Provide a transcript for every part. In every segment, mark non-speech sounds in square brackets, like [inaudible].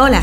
Hola,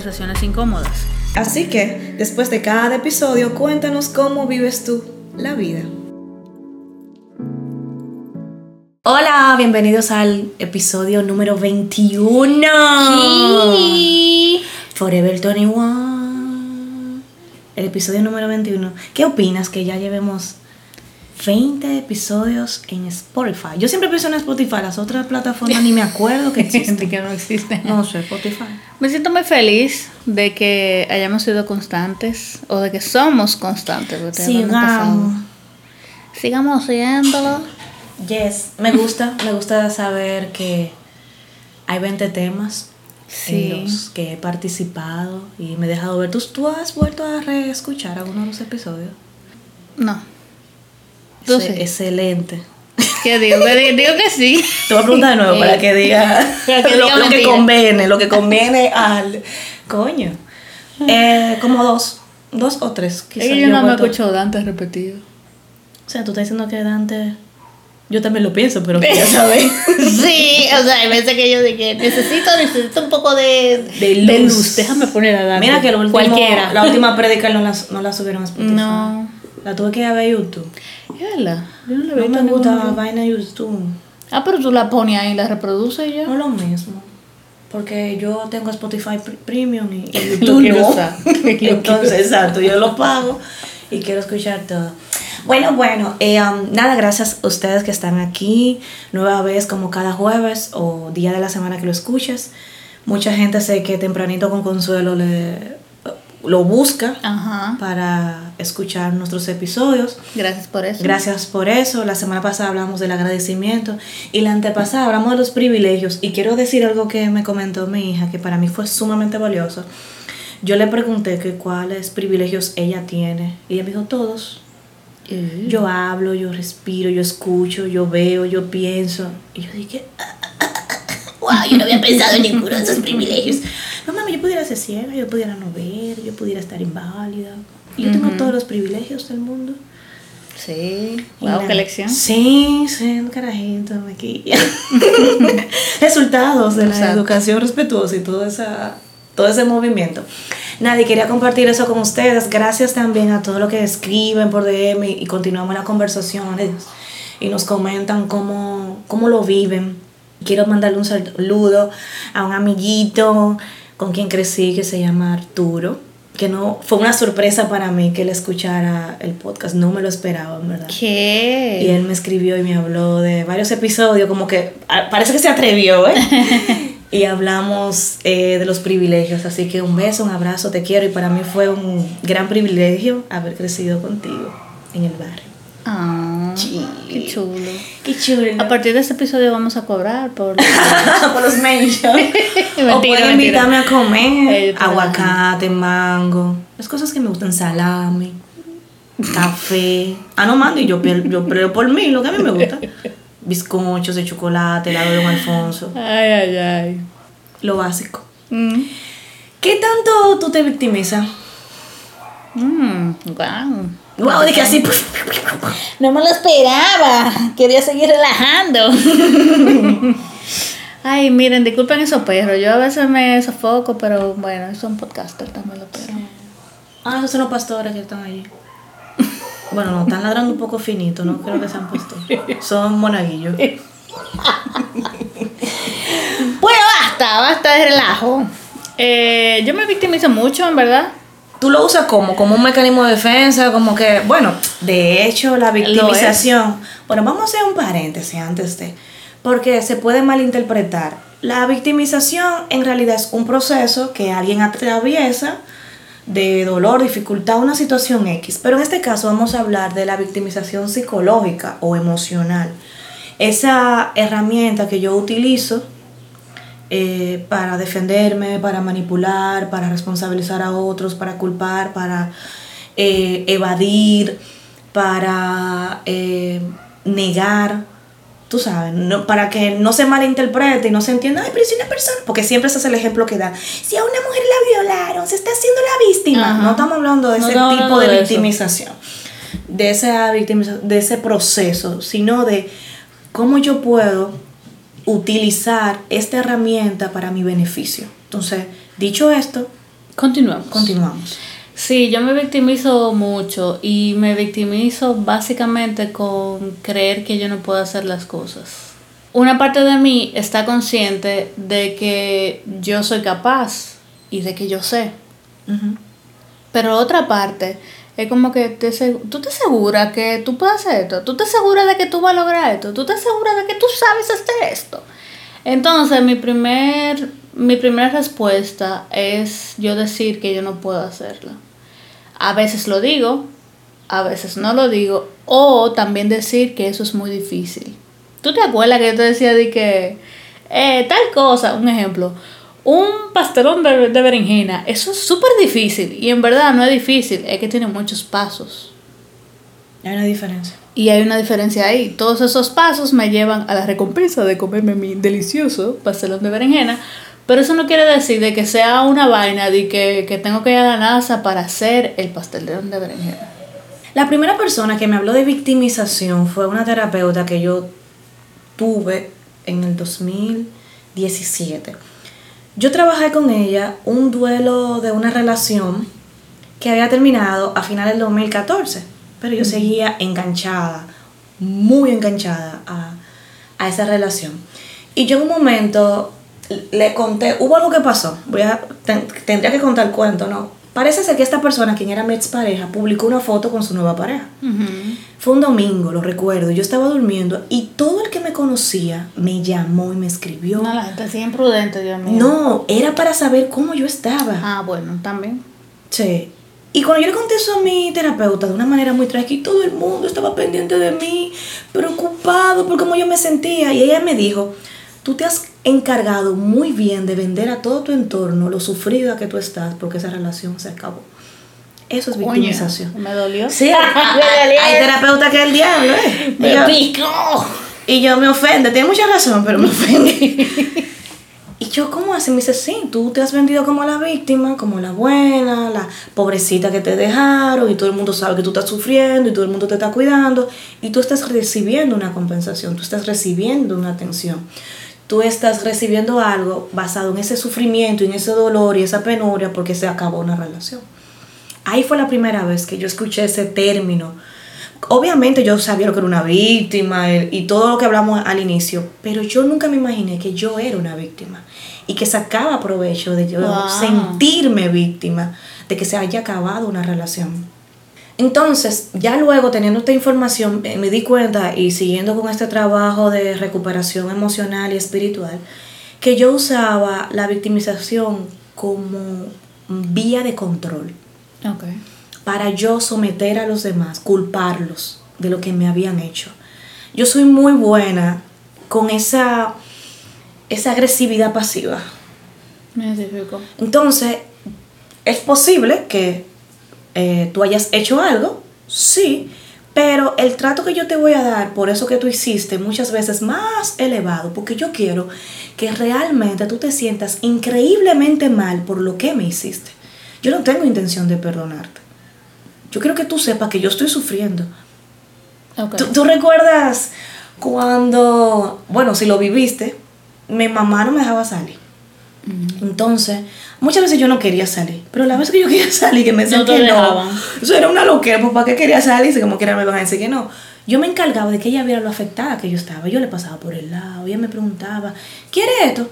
conversaciones incómodas. Así que, después de cada episodio, cuéntanos cómo vives tú la vida. Hola, bienvenidos al episodio número 21. Forever 21. El episodio número 21. ¿Qué opinas que ya llevemos 20 episodios en Spotify. Yo siempre pienso en Spotify, las otras plataformas ni me acuerdo que [laughs] existen. que no existen. No sé, Spotify. Me siento muy feliz de que hayamos sido constantes o de que somos constantes. Sigamos. Sigamos haciéndolo. Yes, me gusta, me gusta saber que hay 20 temas en los que he participado y me he dejado ver. ¿Tú, tú has vuelto a reescuchar algunos de los episodios? No. Excelente. ¿Qué digo? [laughs] digo que sí. Te voy a preguntar de nuevo para que diga, [laughs] lo, que conviene, lo que conviene al coño. Eh, como dos, dos o tres. Quizás yo, no me escuchado Dante repetido. O sea, tú estás diciendo que Dante yo también lo pienso, pero ya [laughs] sabes. sí, o sea, hay veces que yo dije, necesito, necesito un poco de, de, luz. de luz. Déjame poner a Dante. Mira que lo último, Cualquiera. la última predica no la, no la subieron a Spotify. No. La tuve que ir a ver YouTube. Yala, yo no la veo. No me gusta la vaina YouTube. Ah, pero tú la pones ahí y la reproduces y ya. No es lo mismo. Porque yo tengo Spotify Premium y, [laughs] YouTube no. [laughs] Entonces, exacto, yo lo pago y quiero escuchar todo. Bueno, bueno, eh, um, nada, gracias a ustedes que están aquí nueva vez como cada jueves o día de la semana que lo escuches. Mucha gente sé que tempranito con consuelo le lo busca para escuchar nuestros episodios. Gracias por eso. Gracias por eso. La semana pasada hablamos del agradecimiento y la antepasada hablamos de los privilegios y quiero decir algo que me comentó mi hija que para mí fue sumamente valioso. Yo le pregunté que cuáles privilegios ella tiene y ella me dijo todos. Mm. Yo hablo, yo respiro, yo escucho, yo veo, yo pienso. Y yo dije, wow, yo no había pensado en ninguno de esos privilegios no mami, yo pudiera ser ciega, yo pudiera no ver, yo pudiera estar inválida. Y yo tengo todos los privilegios del mundo. Sí, wow, qué lección. Sí, sí, carajito, aquí. [laughs] Resultados de la educación respetuosa y todo, esa, todo ese movimiento. Nadie quería compartir eso con ustedes. Gracias también a todos los que escriben por DM y, continuamos las conversaciones y nos comentan cómo, cómo lo viven. Quiero mandarle un saludo a un amiguito con quien crecí que se llama Arturo, que no fue una sorpresa para mí que él escuchara el podcast, no me lo esperaba, verdad. ¿Qué? Y él me escribió y me habló de varios episodios, como que parece que se atrevió, ¿eh? [laughs] y hablamos eh, de los privilegios, así que un beso, un abrazo, te quiero y para mí fue un gran privilegio haber crecido contigo en el barrio. Ah, qué chulo. Qué chulo. A partir de este episodio vamos a cobrar por, [laughs] por los [laughs] mentions. o pueden invitarme a comer aguacate, mango, las cosas que me gustan, salami, café. Ah, no, mango, y yo, yo por mí, lo que a mí me gusta. Bizcochos de chocolate, helado de un Alfonso. Ay, ay, ay. Lo básico. Mm. ¿Qué tanto tú te victimizas? Wow. Wow, que así. No me lo esperaba. Quería seguir relajando. [laughs] Ay, miren, disculpen esos perros. Yo a veces me sofoco, pero bueno, son podcasters también los perros. Ah, esos son los pastores que están allí. Bueno, no, están ladrando un poco finito, no creo que sean pastores. Son monaguillos. bueno, basta, basta de relajo. Eh, yo me victimizo mucho, en verdad tú lo usas como, como un mecanismo de defensa, como que, bueno, de hecho la victimización, bueno, vamos a hacer un paréntesis antes de, porque se puede malinterpretar. La victimización en realidad es un proceso que alguien atraviesa de dolor, dificultad, una situación X, pero en este caso vamos a hablar de la victimización psicológica o emocional. Esa herramienta que yo utilizo eh, para defenderme, para manipular, para responsabilizar a otros, para culpar, para eh, evadir, para eh, negar, tú sabes, no, para que no se malinterprete y no se entienda, ay, pero si una persona, porque siempre ese es el ejemplo que da, si a una mujer la violaron, se está haciendo la víctima, Ajá. no estamos hablando de No ese tipo de, de victimización, de esa victimización, de ese proceso, sino de cómo yo puedo utilizar esta herramienta para mi beneficio. Entonces, dicho esto, Continuamos. continuamos. Sí, yo me victimizo mucho y me victimizo básicamente con creer que yo no puedo hacer las cosas. Una parte de mí está consciente de que yo soy capaz y de que yo sé. Pero otra parte es como que te, tú te aseguras que tú puedes hacer esto, tú te aseguras de que tú vas a lograr esto, tú te aseguras de que tú sabes hacer esto. Entonces mi primer, mi primera respuesta es yo decir que yo no puedo hacerlo. A veces lo digo, a veces no lo digo, o también decir que eso es muy difícil. ¿Tú te acuerdas que yo te decía de que eh, tal cosa, un ejemplo, un pastelón de, de berenjena, eso es súper difícil y en verdad no es difícil, es que tiene muchos pasos. Hay una diferencia. Y hay una diferencia ahí. Todos esos pasos me llevan a la recompensa de comerme mi delicioso pastelón de berenjena. Pero eso no quiere decir de que sea una vaina de que, que tengo que ir a la NASA para hacer el pastelón de berenjena. La primera persona que me habló de victimización fue una terapeuta que yo tuve en el 2017. Yo trabajé con ella un duelo de una relación que había terminado a finales del 2014, pero yo seguía enganchada, muy enganchada a, a esa relación. Y yo en un momento le conté, hubo algo que pasó, voy a, ten- tendría que contar el cuento, ¿no? Parece ser que esta persona, quien era mi expareja, publicó una foto con su nueva pareja. Fue un domingo, lo recuerdo. Yo estaba durmiendo y todo el que me conocía me llamó y me escribió. No, la gente así imprudente, Dios mío. No, era para saber cómo yo estaba. Ah, bueno, también. Sí. Y cuando yo le conté eso a mi terapeuta de una manera muy tranquila, todo el mundo estaba pendiente de mí, preocupado por cómo yo me sentía. Y ella me dijo, tú te has encargado muy bien de vender a todo tu entorno lo sufrida que tú estás porque esa relación se acabó. Eso es victimización. me dolió. Sí, [laughs] hay terapeuta que es el diablo, ¿eh? Yo- picó. y yo me ofende, tiene mucha razón, pero me ofende. [laughs] y yo, ¿cómo así? Me dice, sí, tú te has vendido como la víctima, como la buena, la pobrecita que te dejaron, y todo el mundo sabe que tú estás sufriendo, y todo el mundo te está cuidando, y tú estás recibiendo una compensación, tú estás recibiendo una atención. Tú estás recibiendo algo basado en ese sufrimiento, y en ese dolor y esa penuria porque se acabó una relación. Ahí fue la primera vez que yo escuché ese término. Obviamente yo sabía lo que era una víctima y todo lo que hablamos al inicio, pero yo nunca me imaginé que yo era una víctima y que sacaba provecho de yo Wow. sentirme víctima de que se haya acabado una relación. Entonces, ya luego teniendo esta información, eh, me di cuenta y siguiendo con este trabajo de recuperación emocional y espiritual, que yo usaba la victimización como vía de control Ok. para yo someter a los demás, culparlos de lo que me habían hecho. Yo soy muy buena con esa, esa agresividad pasiva. Me. Entonces, es posible que eh, tú hayas hecho algo, sí, pero el trato que yo te voy a dar por eso que tú hiciste muchas veces más elevado, porque yo quiero que realmente tú te sientas increíblemente mal por lo que me hiciste. Yo no tengo intención de perdonarte. Yo quiero que tú sepas que yo estoy sufriendo. ¿Tú, tú recuerdas cuando, bueno, si lo viviste, mi mamá no me dejaba salir. Entonces, muchas veces yo no quería salir, pero la vez que yo quería [laughs] salir, que me decían No que no, eso era una loquera, pues ¿para qué quería salir? Si como quiera me van a decir que no. Yo me encargaba de que ella viera lo afectada que yo estaba. Yo le pasaba por el lado, ella me preguntaba, ¿quiere esto?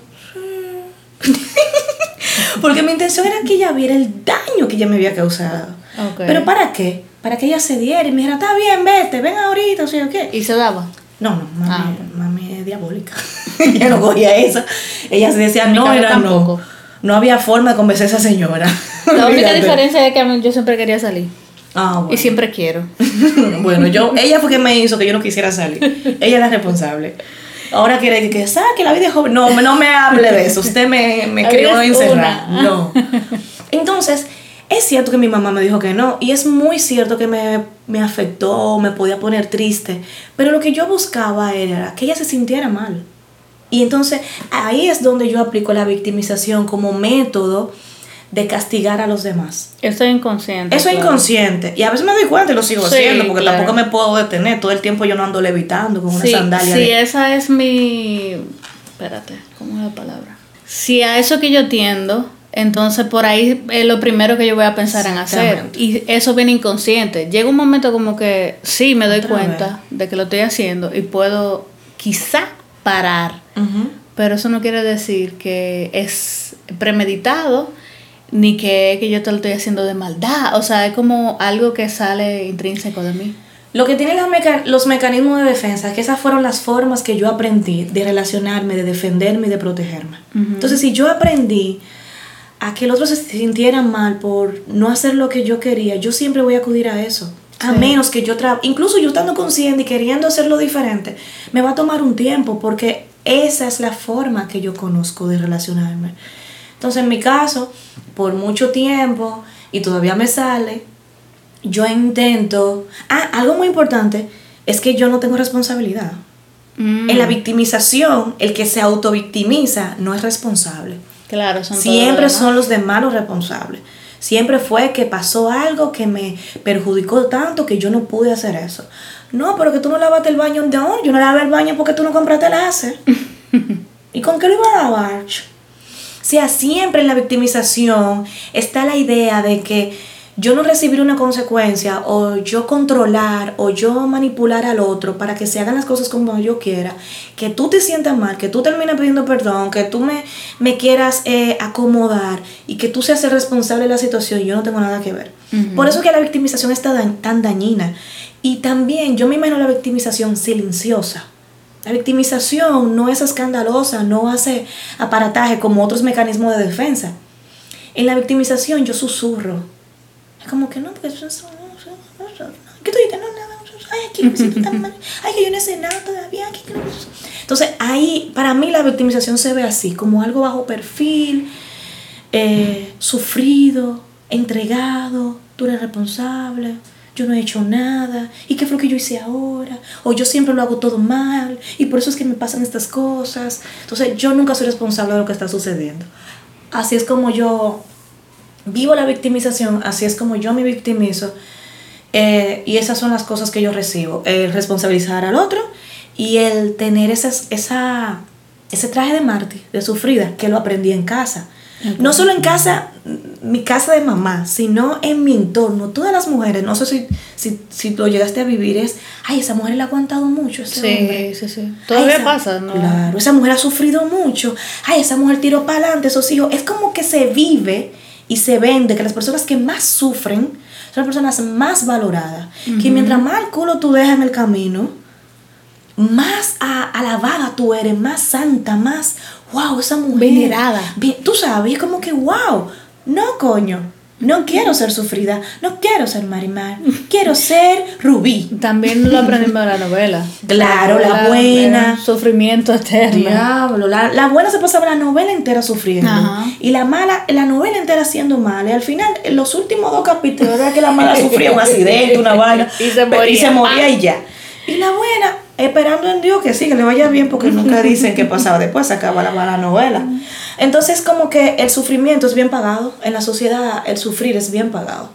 [laughs] Porque mi intención era que ella viera el daño que ella me había causado. ¿Pero para qué? Para que ella se diera y me dijera, está bien, vete, ven ahorita, o sea, ¿qué? ¿Y se daba? No, no, mami, Ah. mami es diabólica. [laughs] ella no cogía eso. Ella se decía, no, era tampoco. no. No había forma de convencer a esa señora. [laughs] La única diferencia es que yo siempre quería salir. Ah, bueno. Y siempre quiero. [laughs] bueno, yo, ella fue que me hizo que yo no quisiera salir. Ella es la responsable. Ahora quiere que, que saque la vida es joven. No, no me hable de eso. Usted me, me crió encerrada. No. Entonces, es cierto que mi mamá me dijo que no. Y es muy cierto que me, me afectó, me podía poner triste. Pero lo que yo buscaba era que ella se sintiera mal. Y entonces ahí es donde yo aplico la victimización como método de castigar a los demás. Eso es inconsciente. Eso es claro. inconsciente. Y a veces me doy cuenta y lo sigo Sí, haciendo porque claro. tampoco me puedo detener. Todo el tiempo yo no ando levitando con una Sí, sandalia. sí, de- esa es mi... Espérate, ¿cómo es la palabra? Si a eso que yo tiendo, entonces por ahí es lo primero que yo voy a pensar en hacer. Y eso viene inconsciente. Llega un momento como que sí me doy Otra cuenta de que lo estoy haciendo y puedo quizá parar. Pero eso no quiere decir que es premeditado ni que, que yo te lo estoy haciendo de maldad. O sea, es como algo que sale intrínseco de mí. Lo que tienen las meca- los mecanismos de defensa, que esas fueron las formas que yo aprendí de relacionarme, de defenderme y de protegerme. Entonces, si yo aprendí a que el otro se sintiera mal por no hacer lo que yo quería, yo siempre voy a acudir a eso. A Sí. menos que yo tra incluso yo estando consciente y queriendo hacerlo diferente, me va a tomar un tiempo porque esa es la forma que yo conozco de relacionarme. Entonces, en mi caso, por mucho tiempo, y todavía me sale, yo intento... Ah, algo muy importante es que yo no tengo responsabilidad. Mm, En la victimización, el que se autovictimiza no es responsable. Claro, son Siempre son los demás los responsables. Siempre fue que pasó algo que me perjudicó tanto que yo no pude hacer eso. No, pero que tú no lavaste el baño. No, yo no lavé el baño porque tú no compraste el ace. [laughs] ¿Y con qué lo iba a lavar? O sea, siempre en la victimización está la idea de que yo no recibir una consecuencia o yo controlar o yo manipular al otro para que se hagan las cosas como yo quiera, que tú te sientas mal, que tú termines pidiendo perdón, que tú me, me quieras eh, acomodar y que tú seas el responsable de la situación, yo no tengo nada que ver. Por eso que la victimización está da- tan dañina. Y también yo me imagino la victimización silenciosa. La victimización no es escandalosa, no hace aparataje como otros mecanismos de defensa. En la victimización yo susurro. Es como que no, porque eso es... ¿Qué tú dices? No, nada. Ay, aquí me siento tan [laughs] mal. Ay, que yo no he cenado todavía. aquí no- Entonces, ahí, para mí la victimización se ve así, como algo bajo perfil, eh, sufrido, entregado, tú eres responsable, yo no he hecho nada, ¿y qué fue lo que yo hice ahora? O yo siempre lo hago todo mal, y por eso es que me pasan estas cosas. Entonces, yo nunca soy responsable de lo que está sucediendo. Así es como yo vivo la victimización, así es como yo me victimizo. eh, y esas son las cosas que yo recibo. El responsabilizar al otro y el tener esas, esa, ese traje de mártir, de sufrida, que lo aprendí en casa. No solo en casa, mm, mi casa de mamá, sino en mi entorno. Todas las mujeres, no sé si, si, si lo llegaste a vivir, es, ay, esa mujer le ha aguantado mucho. Ese hombre. Sí, sí, sí. Todavía Ay, esa- pasa, ¿no? Claro, esa mujer ha sufrido mucho. Ay, esa mujer tiró para adelante esos hijos. Es como que se vive y se vende que las personas que más sufren son las personas más valoradas. Que mientras más el culo tú dejas en el camino, más a- alabada tú eres, más santa, más, wow, esa mujer. Venerada. Bien, tú sabes, es como que, wow, no, coño. No quiero ser sufrida, no quiero ser Marimar, quiero ser Rubí. También lo aprendimos de la novela. Claro, la buena. Sufrimiento eterno. Diablo, la, la buena se pasaba la novela entera sufriendo. Ajá. Y la mala, la novela entera siendo mala. Y al final, en los últimos dos capítulos, era que la mala sufría un accidente, una [laughs] vaina. Y se moría y ya. Y la buena, esperando en Dios que sí, que le vaya bien, porque nunca [laughs] dicen qué pasaba después, se acaba la mala novela. Entonces, como que el sufrimiento es bien pagado. En la sociedad, el sufrir es bien pagado.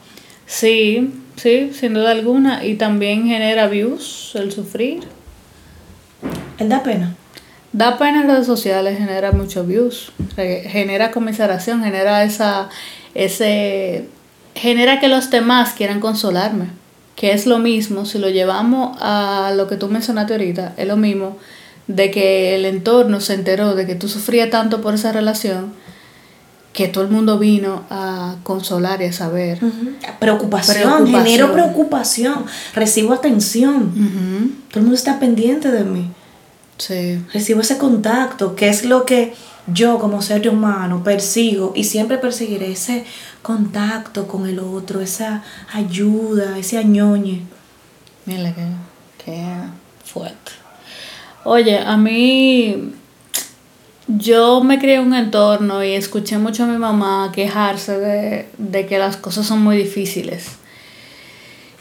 Sí, sí, sin duda alguna. Y también genera views, el sufrir. Él da pena. Da pena en redes sociales, genera muchos views, genera comiseración, genera esa, ese, genera que los demás quieran consolarme, que es lo mismo, si lo llevamos a lo que tú mencionaste ahorita, es lo mismo de que el entorno se enteró de que tú sufrías tanto por esa relación, que todo el mundo vino a consolar y a saber. Preocupación, Preocupación. genero preocupación, recibo atención. Todo el mundo está pendiente de mí. Sí. Recibo ese contacto, que es lo que yo como ser humano persigo y siempre perseguiré ese contacto con el otro, esa ayuda, ese añoñe. Mira que, que fuerte. Oye, a mí yo me crié en un entorno y escuché mucho a mi mamá quejarse de, de que las cosas son muy difíciles.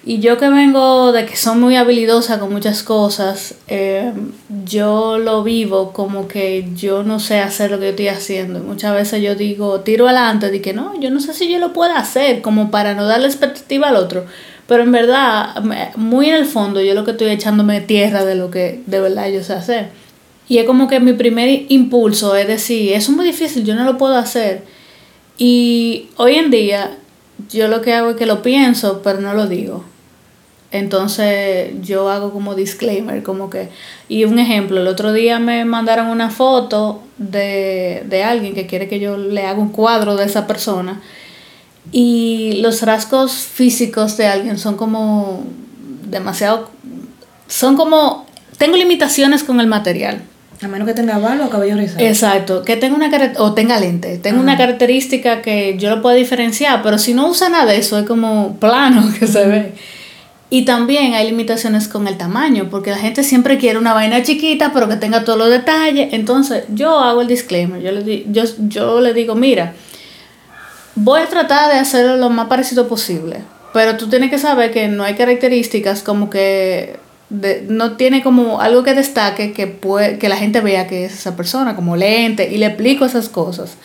Y yo que vengo de que son muy habilidosa con muchas cosas, eh, yo lo vivo como que yo no sé hacer lo que yo estoy haciendo. muchas veces yo digo, tiro adelante, y que no, yo no sé si yo lo puedo hacer, como para no darle expectativa al otro. Pero en verdad, muy en el fondo, yo lo que estoy echándome tierra de lo que de verdad yo sé hacer. Y es como que mi primer impulso es decir, eso es muy difícil, yo no lo puedo hacer. Y hoy en día, yo lo que hago es que lo pienso, pero no lo digo. Entonces yo hago como disclaimer, como que... Y un ejemplo, el otro día me mandaron una foto de, de alguien que quiere que yo le haga un cuadro de esa persona. Y los rasgos físicos de alguien son como demasiado... Son como... Tengo limitaciones con el material. A menos que tenga barba o cabello rizado. Exacto, que tenga una o tenga lente. Tengo una característica que yo lo puedo diferenciar, pero si no usa nada de eso, es como plano [laughs] que se ve. Y también hay limitaciones con el tamaño, porque la gente siempre quiere una vaina chiquita, pero que tenga todos los detalles. Entonces, yo hago el disclaimer. Yo le, yo, yo le digo, mira, voy a tratar de hacerlo lo más parecido posible. Pero tú tienes que saber que no hay características como que no tiene como algo que destaque que, puede, que la gente vea que es esa persona, como lente, y le explico esas cosas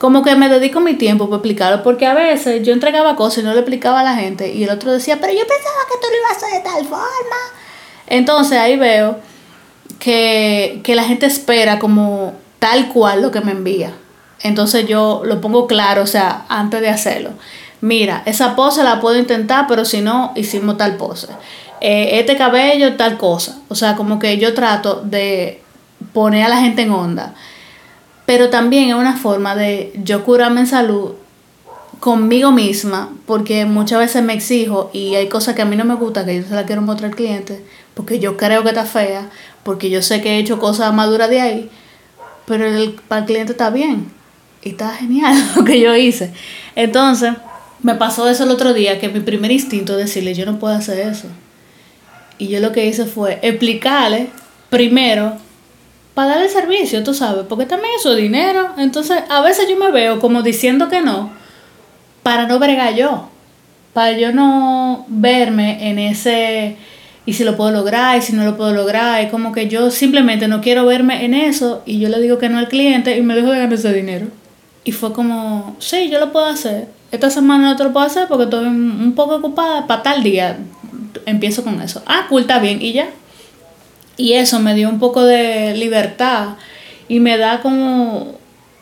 como que me dedico mi tiempo para explicarlo, porque a veces yo entregaba cosas y no le explicaba a la gente, y el otro decía, pero yo pensaba que tú lo ibas a hacer de tal forma. Entonces ahí veo que, que la gente espera como tal cual lo que me envía. Entonces yo lo pongo claro, o sea, antes de hacerlo. Mira, esa pose la puedo intentar, pero si no, hicimos tal pose. Eh, este cabello, tal cosa. O sea, como que yo trato de poner a la gente en onda pero también es una forma de yo curarme en salud conmigo misma, porque muchas veces me exijo y hay cosas que a mí no me gustan, que yo se las quiero mostrar al cliente, porque yo creo que está fea, porque yo sé que he hecho cosas maduras de ahí, pero el, para el cliente está bien y está genial [laughs] lo que yo hice. Entonces, me pasó eso el otro día, que mi primer instinto es decirle, yo no puedo hacer eso. Y yo lo que hice fue explicarle primero para darle servicio, tú sabes, porque también eso es dinero. Entonces, a veces yo me veo como diciendo que no, para no bregar yo, para yo no verme en ese, y si lo puedo lograr, y si no lo puedo lograr, es como que yo simplemente no quiero verme en eso, y yo le digo que no al cliente y me dejo de ganar ese dinero. Y fue como, sí, yo lo puedo hacer. Esta semana no te lo puedo hacer porque estoy un poco ocupada para tal día. Empiezo con eso. Ah, cool, bien. Y ya. Y eso me dio un poco de libertad y me da como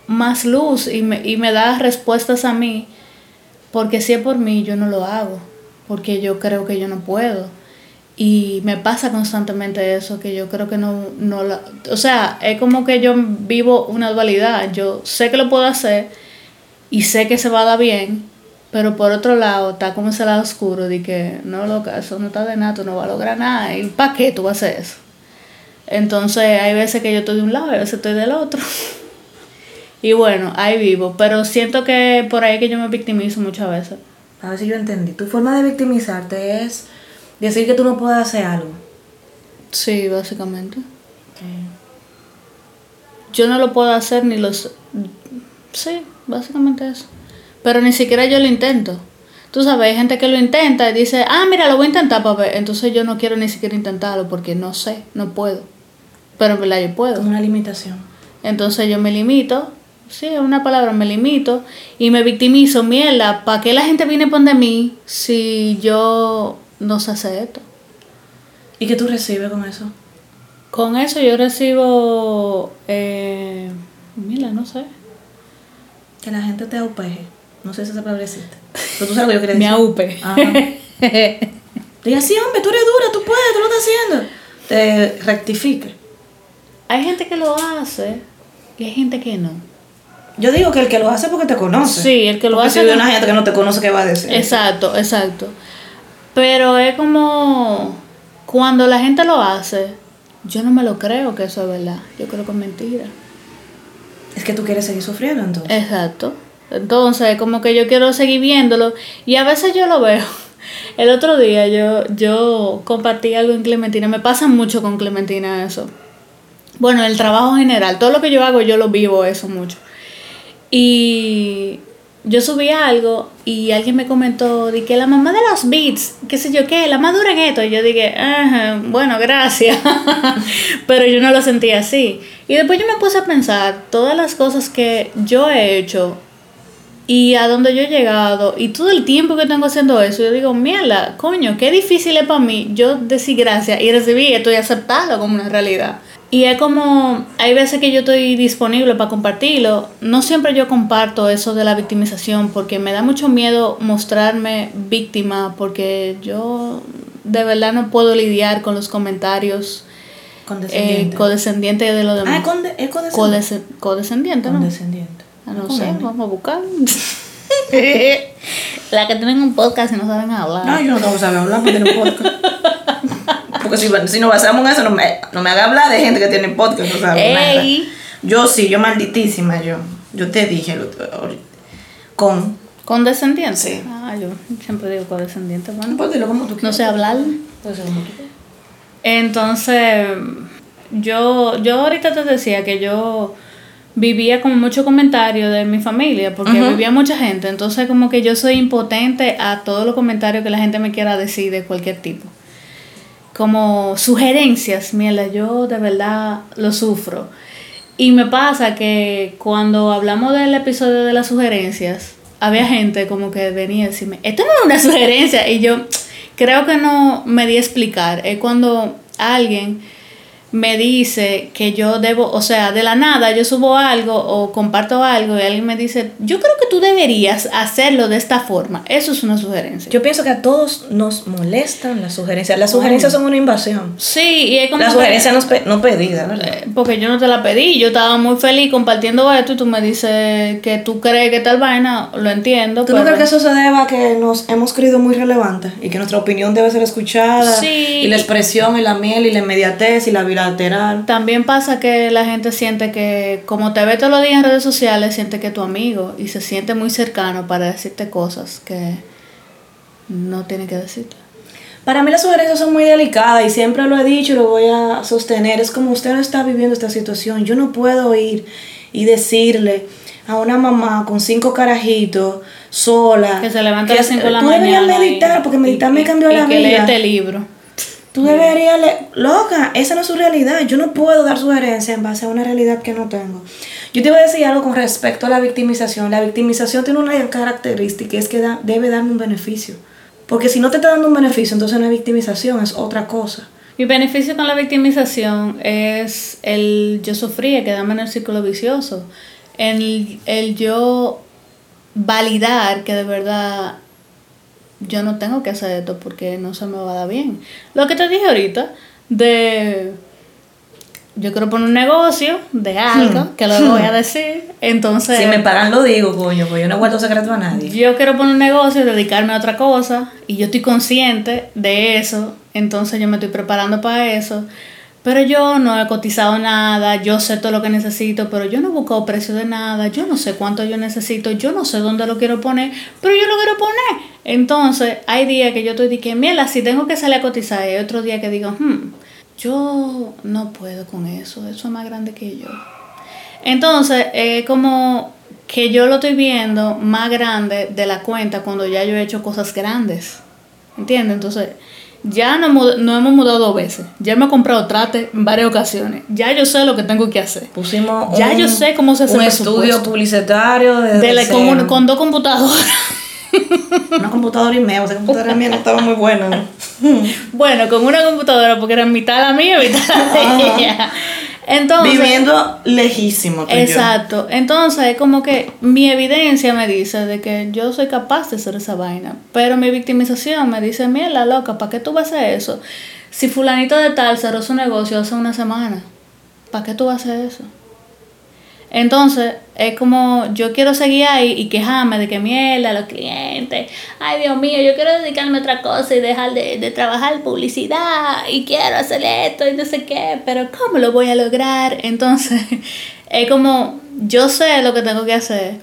más luz y me, y me da respuestas a mí. Porque si es por mí, yo no lo hago. Porque yo creo que yo no puedo. Y me pasa constantemente eso, que yo creo que no, no. O sea, es como que yo vivo una dualidad. Yo sé que lo puedo hacer y sé que se va a dar bien, pero por otro lado está como ese lado oscuro de que no, loca, eso no está de nada, tú no vas a lograr nada. ¿Y para qué tú vas a hacer eso? Entonces hay veces que yo estoy de un lado y a veces estoy del otro. y bueno, ahí vivo. Pero siento que por ahí que yo me victimizo muchas veces. A ver si yo entendí. Tu forma de victimizarte es decir que tú no puedes hacer algo. Sí, básicamente. Yo no lo puedo hacer ni los... Sí, básicamente eso. Pero ni siquiera yo lo intento. Tú sabes, hay gente que lo intenta y dice, ah, mira, lo voy a intentar para ver. Entonces yo no quiero ni siquiera intentarlo porque no sé, no puedo. Pero en verdad yo puedo. Una limitación. Entonces yo me limito, sí, es una palabra, me limito y me victimizo, mierda, ¿para qué la gente viene a de mí si yo no sé hacer esto? ¿Y qué tú recibes con eso? Con eso yo recibo, eh, mira, no sé. Que la gente te aupeje. No sé si esa palabra existe. Pero tú sabes lo que yo quería [laughs] decir. Me aupe. [laughs] Diga, sí, hombre, tú eres dura, tú puedes, tú lo estás haciendo. Te rectifique. Hay gente que lo hace y hay gente que no. Yo digo que el que lo hace porque te conoce. Sí, el que lo hace. Si hay una gente que no te conoce, ¿qué va a decir? Exacto, exacto. Pero es como cuando la gente lo hace, yo no me lo creo que eso es verdad. Yo creo que es mentira. Es que tú quieres seguir sufriendo entonces. Exacto. Entonces, como que yo quiero seguir viéndolo y a veces yo lo veo. El otro día yo, yo compartí algo en Clementina. Me pasa mucho con Clementina eso bueno, el trabajo general, todo lo que yo hago, yo lo vivo eso mucho. Y yo subí algo y alguien me comentó de que la mamá de los beats, qué sé yo qué, la madura en esto. Y yo dije, bueno, gracias. [laughs] Pero yo no lo sentí así. Y después yo me puse a pensar todas las cosas que yo he hecho y a dónde yo he llegado y todo el tiempo que tengo haciendo eso. Yo digo, mierda, coño, qué difícil es para mí yo decir gracias y recibir esto y aceptarlo como una realidad. Y es como, hay veces que yo estoy disponible para compartirlo. No siempre yo comparto eso de la victimización porque me da mucho miedo mostrarme víctima porque yo de verdad no puedo lidiar con los comentarios Condescendiente. eh, codescendientes de los Ah, demás. conde- es condescendiente. Codescendiente, ¿no? Condescendiente. Ah, no sé, vamos a buscar. [laughs] [laughs] la que tienen un podcast y no saben hablar. No, yo no tengo que saber hablar porque tengo podcast. [laughs] Porque si, si nos basamos en eso, no me, no me haga hablar de gente que tiene podcast, no sabe Ey. nada. Yo sí, yo malditísima, yo. Yo te dije ahorita. con. ¿Condescendiente? Sí. Ah, yo siempre digo condescendiente. Bueno, Pues dilo como tú no sé hablar. Puede ser como tú quieras. Entonces, yo, yo ahorita te decía que yo vivía como mucho comentario de mi familia, porque vivía mucha gente. Entonces, como que yo soy impotente a todos los comentarios que la gente me quiera decir de cualquier tipo. Como sugerencias, mierda, yo de verdad lo sufro. Y me pasa que cuando hablamos del episodio de las sugerencias, había gente como que venía a decirme, esto no es una sugerencia. Y yo creo que no me di a explicar. Es cuando alguien me dice que yo debo, o sea, de la nada yo subo algo o comparto algo y alguien me dice, yo creo que tú deberías hacerlo de esta forma. Eso es una sugerencia. Yo pienso que a todos nos molestan las sugerencias. Las sugerencias son una invasión. Sí, y es como... Las sugerencias no, pe- no pedidas, ¿verdad? Eh, Porque yo no te la pedí, yo estaba muy feliz compartiendo esto y tú me dices que tú crees que tal vaina, lo entiendo. ¿Tú no crees que eso se deba a que nos hemos creído muy relevantes y que nuestra opinión debe ser escuchada? Sí. Y la expresión y la miel y la inmediatez y la bilateral. También pasa que la gente siente que, como te ve todos los días en redes sociales, siente que es tu amigo y se siente muy cercano para decirte cosas que no tiene que decirte. Para mí las sugerencias son muy delicadas y siempre lo he dicho y lo voy a sostener. Es como usted no está viviendo esta situación. Yo no puedo ir y decirle a una mamá con cinco carajitos sola Que se levanta a las 5 de la mañana. meditar y- porque meditar y- me cambió y la que vida. lee este libro. Tú deberías, le- loca, esa no es su realidad. Yo no puedo dar sugerencias en base a una realidad que no tengo. Yo te iba a decir algo con respecto a la victimización. La victimización tiene una característica, es que da- debe darme un beneficio. Porque si no te está dando un beneficio, entonces no es victimización, es otra cosa. Mi beneficio con la victimización es el yo sufría, quedarme en el círculo vicioso. El, el yo validar que de verdad yo no tengo que hacer esto porque no se me va a dar bien. Lo que te dije ahorita de yo quiero poner un negocio de algo, que luego voy a decir. Entonces, Si me pagan, lo digo, coño, pues yo no guardo secreto a nadie. yo quiero poner un negocio, dedicarme a otra cosa y yo estoy consciente de eso, entonces yo me estoy preparando para eso. Pero yo no he cotizado nada, yo sé todo lo que necesito, pero yo no he buscado precio de nada, yo no sé cuánto yo necesito, yo no sé dónde lo quiero poner, pero yo lo quiero poner. Entonces, hay días que yo estoy que, mierda, si tengo que salir a cotizar, y hay otro día que digo, hmm, yo no puedo con eso, eso es más grande que yo. Entonces, es como que yo lo estoy viendo más grande de la cuenta cuando ya yo he hecho cosas grandes. ¿Entiendes? Entonces, ya no, no hemos mudado dos veces. Ya me he comprado trate en varias ocasiones. Ya yo sé lo que tengo que hacer. Pusimos Ya yo sé cómo se hace un estudio publicitario de, la- con, un- dos computadoras. [laughs] una computadora y media, esa computadora mía no estaba muy buena. [laughs] bueno, con una computadora porque era mitad la mía y mitad la [laughs] de ella. Entonces, Viviendo lejísimo tú y yo. Exacto. Entonces, es como que mi evidencia me dice de que yo soy capaz de hacer esa vaina. Pero mi victimización me dice, mierda, loca, ¿para qué tú vas a hacer eso? Si fulanito de tal cerró su negocio hace una semana, ¿para qué tú vas a hacer eso? Entonces, es como yo quiero seguir ahí y quejarme de que mierda, los clientes, ay Dios mío, yo quiero dedicarme a otra cosa y dejar de, de trabajar publicidad y quiero hacer esto y no sé qué, pero ¿cómo lo voy a lograr? Entonces, [laughs] es como yo sé lo que tengo que hacer.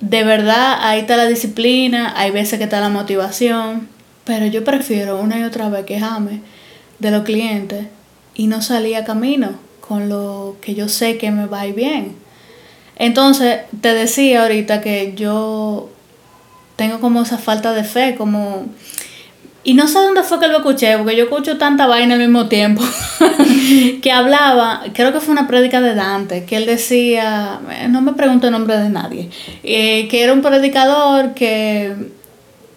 De verdad, ahí está la disciplina, hay veces que está la motivación, pero yo prefiero una y otra vez quejarme de los clientes y no salir a camino con lo que yo sé que me va a ir bien. Entonces, te decía ahorita que yo tengo como esa falta de fe, como... Y no sé dónde fue que lo escuché, porque yo escucho tanta vaina al mismo tiempo, [laughs] que hablaba, creo que fue una prédica de Dante, que él decía, eh, no me pregunto el nombre de nadie, eh, que era un predicador que,